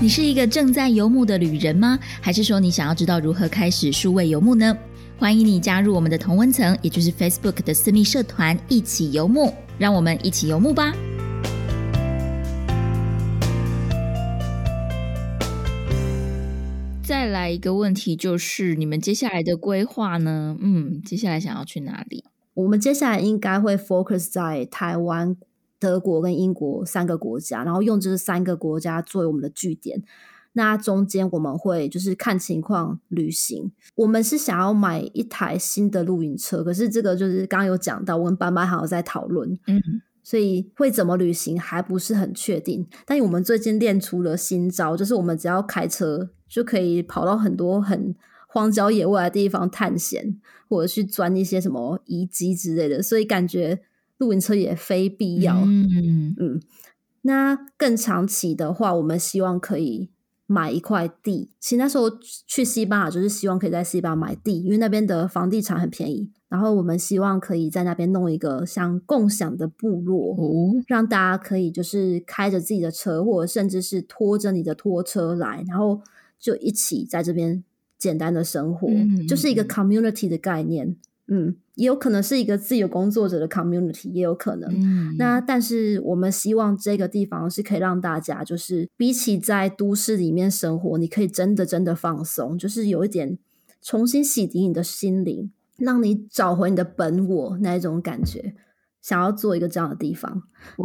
你是一个正在游牧的旅人吗？还是说你想要知道如何开始数位游牧呢？欢迎你加入我们的同温层，也就是 Facebook 的私密社团，一起游牧，让我们一起游牧吧。再来一个问题，就是你们接下来的规划呢？嗯，接下来想要去哪里？我们接下来应该会 focus 在台湾、德国跟英国三个国家，然后用这三个国家作为我们的据点。那中间我们会就是看情况旅行。我们是想要买一台新的露营车，可是这个就是刚刚有讲到，我跟班班还有在讨论。嗯。所以会怎么旅行还不是很确定，但我们最近练出了新招，就是我们只要开车就可以跑到很多很荒郊野外的地方探险，或者去钻一些什么遗迹之类的。所以感觉露营车也非必要。嗯嗯。那更长期的话，我们希望可以买一块地。其实那时候去西班牙就是希望可以在西班牙买地，因为那边的房地产很便宜。然后我们希望可以在那边弄一个像共享的部落，让大家可以就是开着自己的车，或者甚至是拖着你的拖车来，然后就一起在这边简单的生活，就是一个 community 的概念。嗯，也有可能是一个自由工作者的 community，也有可能。嗯那但是我们希望这个地方是可以让大家，就是比起在都市里面生活，你可以真的真的放松，就是有一点重新洗涤你的心灵。让你找回你的本我那一种感觉，想要做一个这样的地方。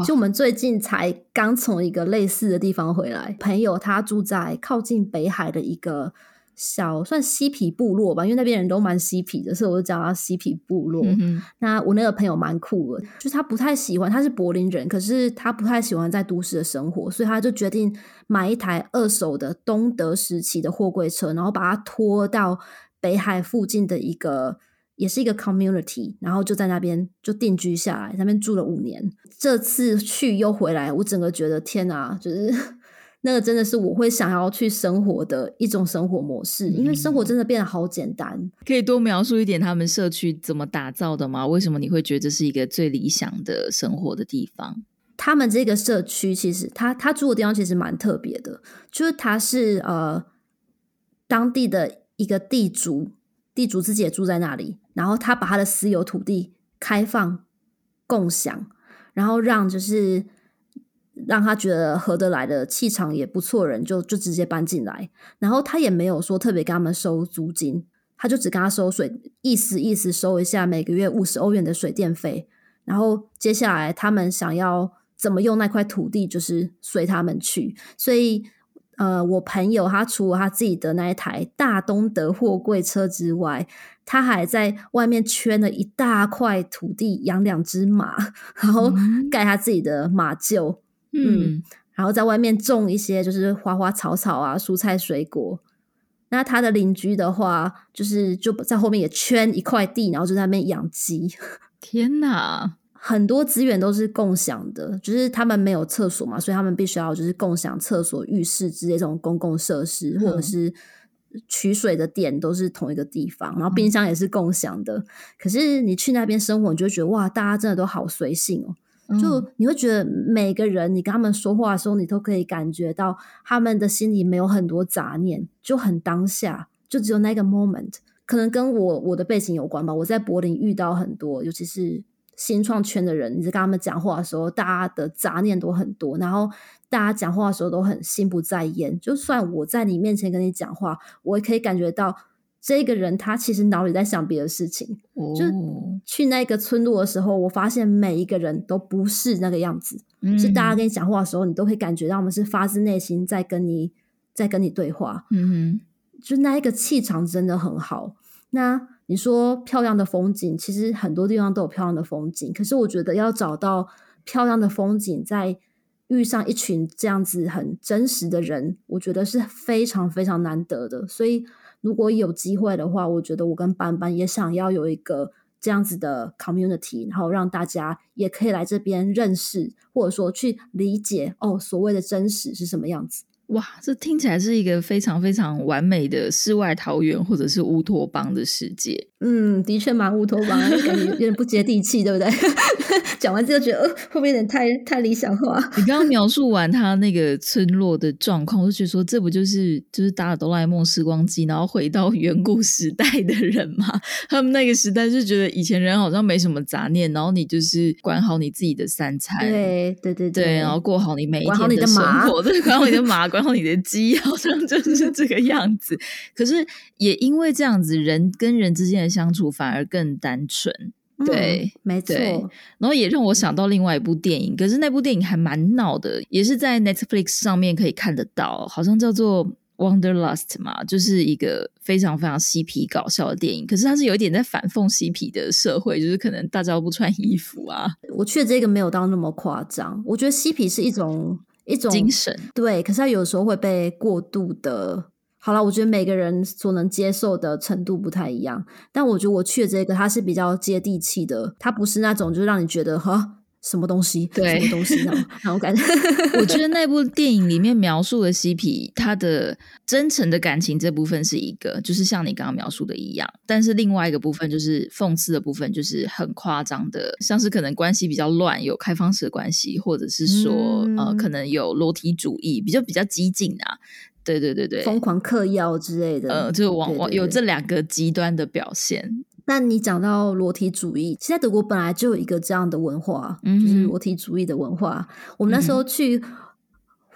就我们最近才刚从一个类似的地方回来，朋友他住在靠近北海的一个小算嬉皮部落吧，因为那边人都蛮嬉皮的，所以我就叫他嬉皮部落。那我那个朋友蛮酷的，就是他不太喜欢，他是柏林人，可是他不太喜欢在都市的生活，所以他就决定买一台二手的东德时期的货柜车，然后把它拖到北海附近的一个。也是一个 community，然后就在那边就定居下来，那边住了五年。这次去又回来，我整个觉得天啊，就是那个真的是我会想要去生活的一种生活模式，因为生活真的变得好简单。可以多描述一点他们社区怎么打造的吗？为什么你会觉得这是一个最理想的生活的地方？他们这个社区其实他他住的地方其实蛮特别的，就是他是呃当地的一个地主。地主自己也住在那里，然后他把他的私有土地开放共享，然后让就是让他觉得合得来的气场也不错人就就直接搬进来，然后他也没有说特别跟他们收租金，他就只跟他收水，意思意思收一下每个月五十欧元的水电费，然后接下来他们想要怎么用那块土地，就是随他们去，所以。呃，我朋友他除了他自己的那一台大东德货柜车之外，他还在外面圈了一大块土地养两只马，然后盖他自己的马厩，嗯，然后在外面种一些就是花花草草啊，蔬菜水果。那他的邻居的话，就是就在后面也圈一块地，然后就在那边养鸡。天哪！很多资源都是共享的，就是他们没有厕所嘛，所以他们必须要就是共享厕所、浴室之类这种公共设施，或者是取水的点都是同一个地方，然后冰箱也是共享的。可是你去那边生活，你就觉得哇，大家真的都好随性哦，就你会觉得每个人你跟他们说话的时候，你都可以感觉到他们的心里没有很多杂念，就很当下，就只有那个 moment。可能跟我我的背景有关吧，我在柏林遇到很多，尤其是。新创圈的人，你在跟他们讲话的时候，大家的杂念都很多，然后大家讲话的时候都很心不在焉。就算我在你面前跟你讲话，我也可以感觉到这个人他其实脑里在想别的事情。就去那个村落的时候，我发现每一个人都不是那个样子，是大家跟你讲话的时候，你都会感觉到我们是发自内心在跟你在跟你对话。嗯哼，就那一个气场真的很好。那你说漂亮的风景，其实很多地方都有漂亮的风景，可是我觉得要找到漂亮的风景，在遇上一群这样子很真实的人，我觉得是非常非常难得的。所以如果有机会的话，我觉得我跟班班也想要有一个这样子的 community，然后让大家也可以来这边认识，或者说去理解哦，所谓的真实是什么样子。哇，这听起来是一个非常非常完美的世外桃源，或者是乌托邦的世界。嗯，的确蛮乌托邦，感觉有点不接地气，对不对？讲完之后觉得，呃，会不会有点太太理想化？你刚刚描述完他那个村落的状况，我就觉得说，这不就是就是打了哆啦 A 梦时光机，然后回到远古时代的人吗？他们那个时代就觉得以前人好像没什么杂念，然后你就是管好你自己的三餐，对对对对，然后过好你每一天你的生活，对，管好你的马，管好你的鸡，好像就是这个样子。可是也因为这样子，人跟人之间的相处反而更单纯。对嗯没错，然后也让我想到另外一部电影，可是那部电影还蛮闹的，也是在 Netflix 上面可以看得到，好像叫做《Wanderlust》嘛，就是一个非常非常嬉皮搞笑的电影。可是它是有一点在反讽嬉皮的社会，就是可能大家都不穿衣服啊，我觉得这个没有到那么夸张。我觉得嬉皮是一种一种精神。对，可是它有时候会被过度的。好了，我觉得每个人所能接受的程度不太一样，但我觉得我去的这个它是比较接地气的，它不是那种就让你觉得哈什么东西，对什么东西那种那种感觉。我觉得那部电影里面描述的嬉皮，他的真诚的感情这部分是一个，就是像你刚刚描述的一样。但是另外一个部分就是讽刺的部分，就是很夸张的，像是可能关系比较乱，有开放式的关系，或者是说、呃，嗯可能有裸体主义，比较比较激进啊。对对对对，疯狂嗑药之类的，呃，就是往往有这两个极端的表现。但你讲到裸体主义，其实在德国本来就有一个这样的文化，嗯就是裸体主义的文化。我们那时候去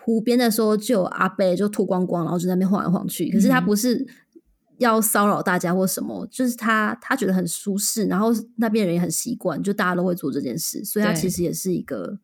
湖边的时候，就有阿伯就脱光光，然后就在那边晃来晃去。可是他嗯不是要骚扰大家或什么，就是他他觉得很舒适，然后那边人也很习惯，就大家都会做这件事，所以他其实也是一个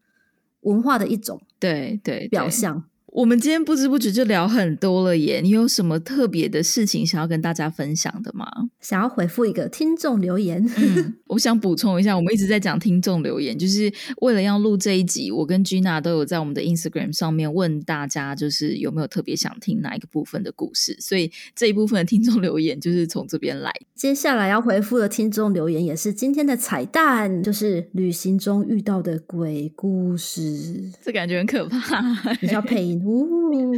文化的一种对对，对表象。我们今天不知不觉就聊很多了耶，你有什么特别的事情想要跟大家分享的吗？想要回复一个听众留言，嗯，我想补充一下，我们一直在讲听众留言，就是为了要录这一集，我跟 Gina 都有在我们的 Instagram 上面问大家，就是有没有特别想听哪一个部分的故事，所以这一部分的听众留言就是从这边来。接下来要回复的听众留言也是今天的彩蛋，就是旅行中遇到的鬼故事。这感觉很可怕。你需要配音，呜。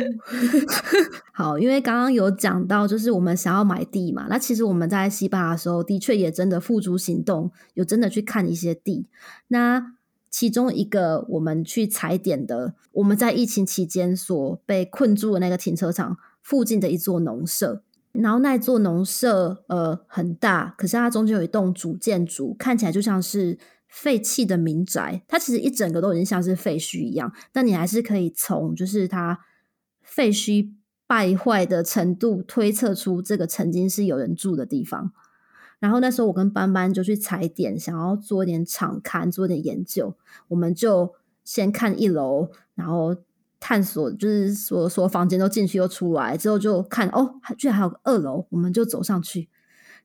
好，因为刚刚有讲到，就是我们想要买地嘛，那其实我们在西班牙的时候，的确也真的付诸行动，有真的去看一些地。那其中一个我们去踩点的，我们在疫情期间所被困住的那个停车场附近的一座农舍。然后那座农舍呃很大，可是它中间有一栋主建筑，看起来就像是废弃的民宅。它其实一整个都已经像是废墟一样，但你还是可以从就是它废墟败坏的程度推测出这个曾经是有人住的地方。然后那时候我跟班班就去踩点，想要做一点场勘，做一点研究。我们就先看一楼，然后探索，就是所所有房间都进去又出来，之后就看哦，居然还有个二楼，我们就走上去。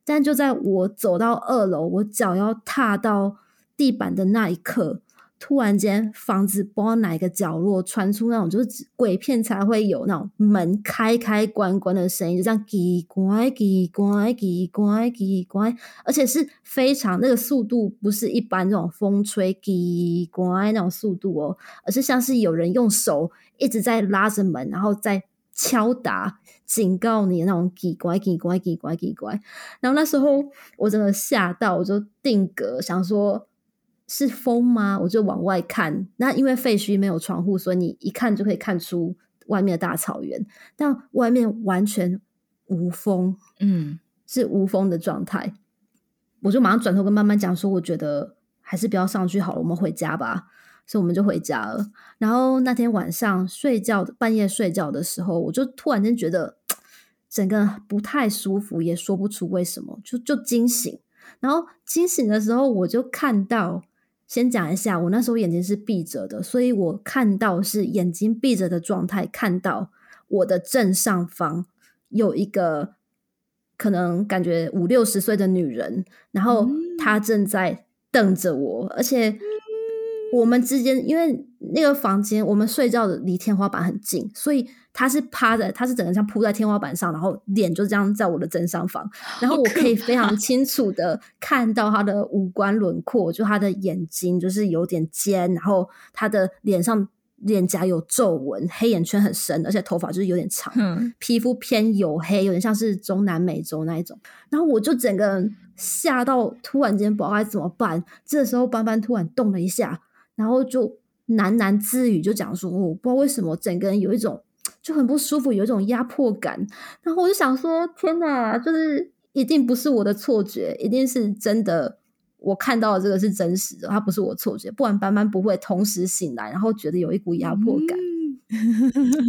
但就在我走到二楼，我脚要踏到地板的那一刻，突然间房子不知道哪个角落传出那种就是鬼片才会有那种门开开关关的声音，就这样叽乖叽乖叽乖叽乖，而且是非常那个速度不是一般这种风吹叽乖那种速度哦，而是像是有人用手一直在拉着门，然后再敲打警告你那种叽乖叽乖叽乖叽乖。然后那时候我真的吓到，我就定格想说。是风吗？我就往外看，那因为废墟没有窗户，所以你一看就可以看出外面的大草原，但外面完全无风，嗯，是无风的状态。我就马上转头跟慢慢讲说，我觉得还是不要上去好了，我们回家吧。所以我们就回家了。然后那天晚上睡觉，半夜睡觉的时候，我就突然间觉得整个人不太舒服，也说不出为什么，就就惊醒。然后惊醒的时候，我就看到，先讲一下，我那时候眼睛是闭着的，所以我看到是眼睛闭着的状态，看到我的正上方有一个可能感觉五六十岁的女人，然后她正在瞪着我，而且我们之间因为那个房间我们睡觉的离天花板很近，所以她是趴在，他是整个像铺在天花板上，然后脸就这样在我的正上方，然后我可以非常 清楚的看到他的五官轮廓，就他的眼睛就是有点尖，然后他的脸上。脸颊有皱纹，黑眼圈很深，而且头发就是有点长，皮肤偏黝黑，有点像是中南美洲那一种。然后我就整个人吓到，突然间不知道该怎么办。这时候斑斑突然动了一下，然后就喃喃自语，就讲说：“我不知道为什么整个人有一种就很不舒服，有一种压迫感。”然后我就想说：“天哪，就是一定不是我的错觉，一定是真的。”我看到的这个是真实的，它不是我错觉，不然班班不会同时醒来，然后觉得有一股压迫感。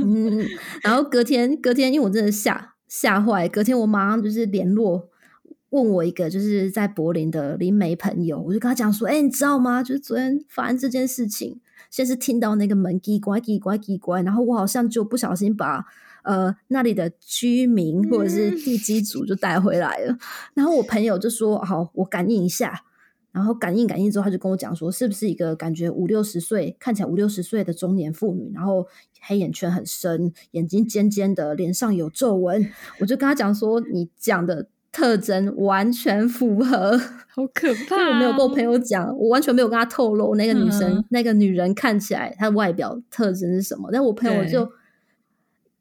嗯，然后隔天，隔天，因为我真的吓吓坏，隔天我马上就是联络问我一个就是在柏林的灵媒朋友，我就跟他讲说：“哎，你知道吗？就是昨天发生这件事情，先是听到那个门叽呱叽呱叽呱，然后我好像就不小心把呃那里的居民或者是地基组就带回来了。然后我朋友就说：好，我感应一下。”然后感应感应之后，他就跟我讲说，是不是一个感觉五六十岁，看起来五六十岁的中年妇女，然后黑眼圈很深，眼睛尖尖的，脸上有皱纹。我就跟他讲说，你讲的特征完全符合，好可怕！我没有跟我朋友讲，我完全没有跟他透露那个女生、那个女人看起来她的外表特征是什么。但我朋友就。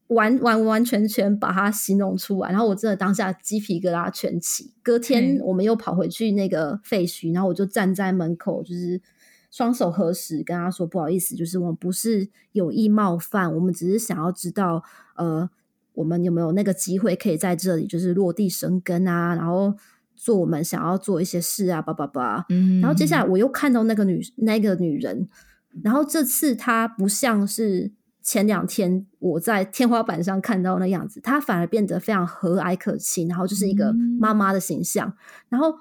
完完完全全把它形容出来，然后我真的当下鸡皮疙瘩全起。隔天我们又跑回去那个废墟，然后我就站在门口，就是双手合十，跟他说：“不好意思，就是我们不是有意冒犯，我们只是想要知道，呃，我们有没有那个机会可以在这里就是落地生根啊，然后做我们想要做一些事啊，叭叭叭。”嗯，然后接下来我又看到那个女那个女人，然后这次她不像是。前两天我在天花板上看到那样子，她反而变得非常和蔼可亲，然后就是一个妈妈的形象。然后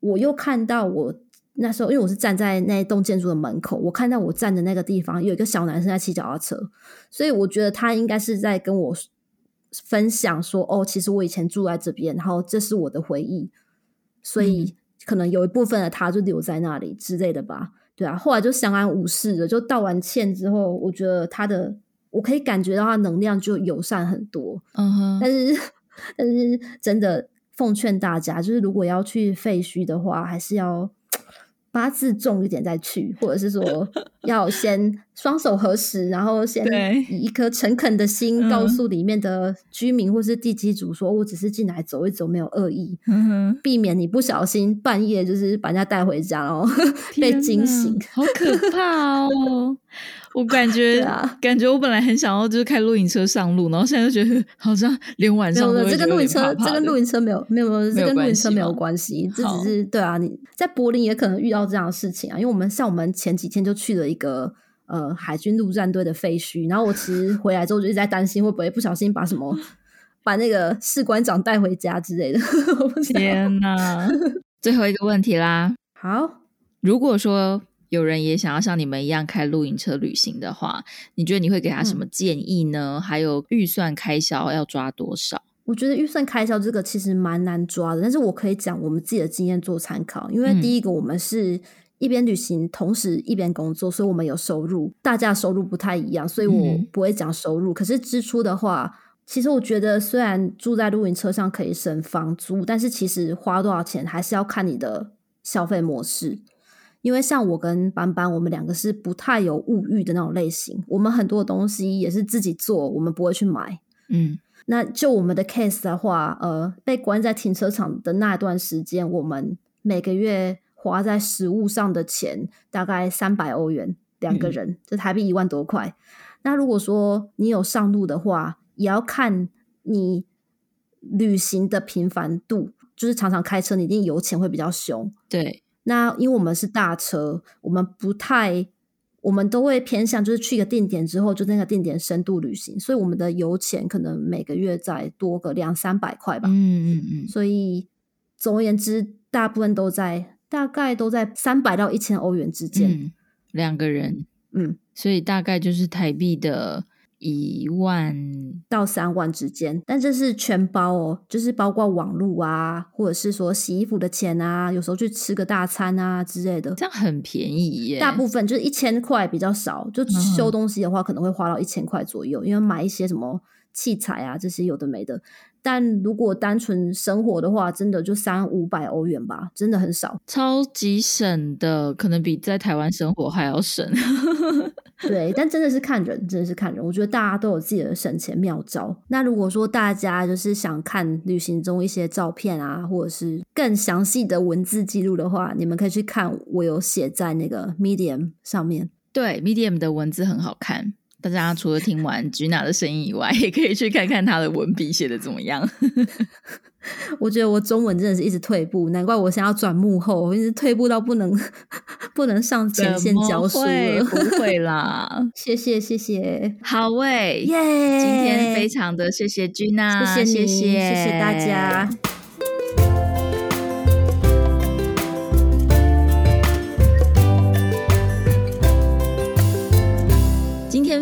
我又看到我那时候，因为我是站在那栋建筑的门口，我看到我站的那个地方有一个小男生在骑脚踏车，所以我觉得他应该是在跟我分享说：“哦，其实我以前住在这边，然后这是我的回忆。”所以可能有一部分的他就留在那里之类的吧。对啊，后来就相安无事了。就道完歉之后，我觉得他的，我可以感觉到他能量就友善很多。嗯哼，但是但是真的奉劝大家，就是如果要去废墟的话，还是要。八字重一点再去，或者是说 要先双手合十，然后先以一颗诚恳的心告诉里面的居民或是地基主说：“我只是进来走一走，没有恶意，避免你不小心半夜就是把人家带回家，然后 被惊醒，好可怕哦！” 我感觉，感觉我本来很想要就是开露营车上路，然后现在就觉得好像连晚上这跟露营车，这跟露营车没有没有没有，这跟露营车没有关系，这只是对啊，你在柏林也可能遇到这样的事情啊，因为我们像我们前几天就去了一个呃海军陆战队的废墟，然后我其实回来之后就一直在担心会不会不小心把什么把那个士官长带回家之类的。天哪！最后一个问题啦，好，如果说。有人也想要像你们一样开露营车旅行的话，你觉得你会给他什么建议呢？还有预算开销要抓多少？我觉得预算开销这个其实蛮难抓的，但是我可以讲我们自己的经验做参考。因为第一个，我们是一边旅行同时一边工作，所以我们有收入，大家收入不太一样，所以我不会讲收入。可是支出的话，其实我觉得虽然住在露营车上可以省房租，但是其实花多少钱还是要看你的消费模式。因为像我跟班班，我们两个是不太有物欲的那种类型。我们很多东西也是自己做，我们不会去买。嗯，那就我们的 case 的话，呃，被关在停车场的那段时间，我们每个月花在食物上的钱大概三百欧元，两个人，这台币一万多块。那如果说你有上路的话，也要看你旅行的频繁度，就是常常开车，你一定油钱会比较凶。对。那因为我们是大车，我们不太，我们都会偏向就是去一个定点之后，就那个定点深度旅行，所以我们的油钱可能每个月再多个两三百块吧。嗯嗯嗯。所以总而言之，大部分都在大概都在三百到一千欧元之间，两个人。嗯，所以大概就是台币的一万到三万之间，但这是全包哦，就是包括网路啊，或者是说洗衣服的钱啊，有时候去吃个大餐啊之类的，这样很便宜耶。大部分就是一千块比较少，就修东西的话可能会花到一千块左右，因为买一些什么器材啊这些有的没的。但如果单纯生活的话，真的就三五百欧元吧，真的很少，超级省的，可能比在台湾生活还要省。对，但真的是看人，真的是看人。我觉得大家都有自己的省钱妙招。那如果说大家就是想看旅行中一些照片啊，或者是更详细的文字记录的话，你们可以去看我有写在那个 Medium 上面。对，Medium 的文字很好看。大家除了听完 Gina 的声音以外，也可以去看看她的文笔写的怎么样。我觉得我中文真的是一直退步，难怪我想要转幕后，我一直退步到不能不能上前线教书了。不 会啦，谢谢谢谢，好喂，耶！今天非常的谢谢 Gina，谢谢谢谢谢大家。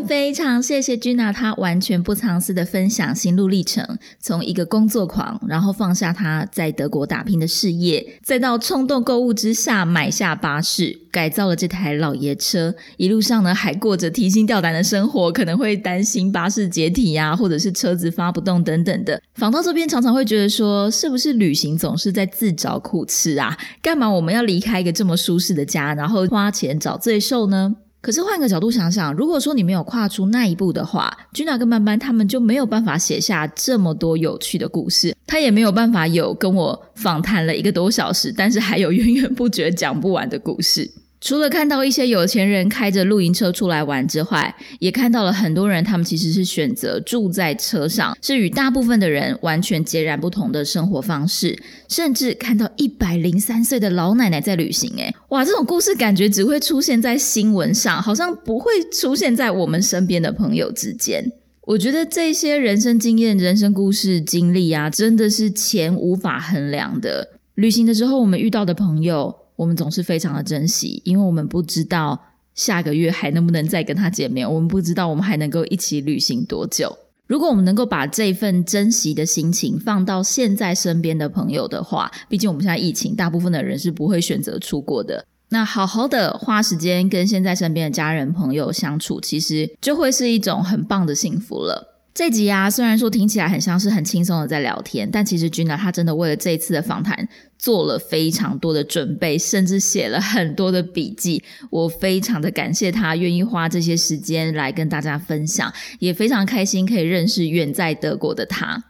非常谢谢 Gina，她完全不藏私的分享心路历程，从一个工作狂，然后放下他在德国打拼的事业，再到冲动购物之下买下巴士，改造了这台老爷车，一路上呢还过着提心吊胆的生活，可能会担心巴士解体呀，或者是车子发不动等等的。访到这边常常会觉得说，是不是旅行总是在自找苦吃啊？干嘛我们要离开一个这么舒适的家，然后花钱找罪受呢？可是换个角度想想，如果说你没有跨出那一步的话，君娜跟班班他们就没有办法写下这么多有趣的故事，他也没有办法有跟我访谈了一个多小时，但是还有源源不绝讲不完的故事。除了看到一些有钱人开着露营车出来玩之外，也看到了很多人，他们其实是选择住在车上，是与大部分的人完全截然不同的生活方式。甚至看到一百零三岁的老奶奶在旅行，诶，哇，这种故事感觉只会出现在新闻上，好像不会出现在我们身边的朋友之间。我觉得这些人生经验、人生故事、经历啊，真的是钱无法衡量的。旅行的时候，我们遇到的朋友。我们总是非常的珍惜，因为我们不知道下个月还能不能再跟他见面，我们不知道我们还能够一起旅行多久。如果我们能够把这份珍惜的心情放到现在身边的朋友的话，毕竟我们现在疫情，大部分的人是不会选择出国的。那好好的花时间跟现在身边的家人朋友相处，其实就会是一种很棒的幸福了。这集啊，虽然说听起来很像是很轻松的在聊天，但其实君娜她真的为了这一次的访谈做了非常多的准备，甚至写了很多的笔记。我非常的感谢她愿意花这些时间来跟大家分享，也非常开心可以认识远在德国的她。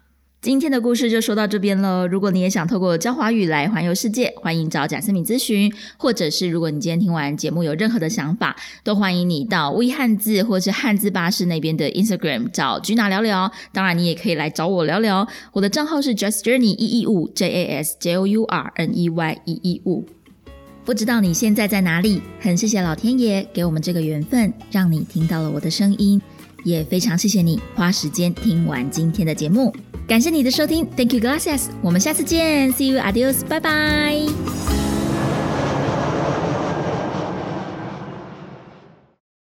今天的故事就说到这边了。如果你也想透过教华语来环游世界，欢迎找贾思敏咨询，或者是如果你今天听完节目有任何的想法，都欢迎你到微汉字或是汉字巴士那边的 Instagram 找 Gina 聊聊。当然，你也可以来找我聊聊。我的账号是 Just Journey 一一五 J A S J O U R N E Y 一一五。不知道你现在在哪里？很谢谢老天爷给我们这个缘分，让你听到了我的声音，也非常谢谢你花时间听完今天的节目。感谢你的收听，Thank you, glasses。我们下次见，See you, adios，拜拜。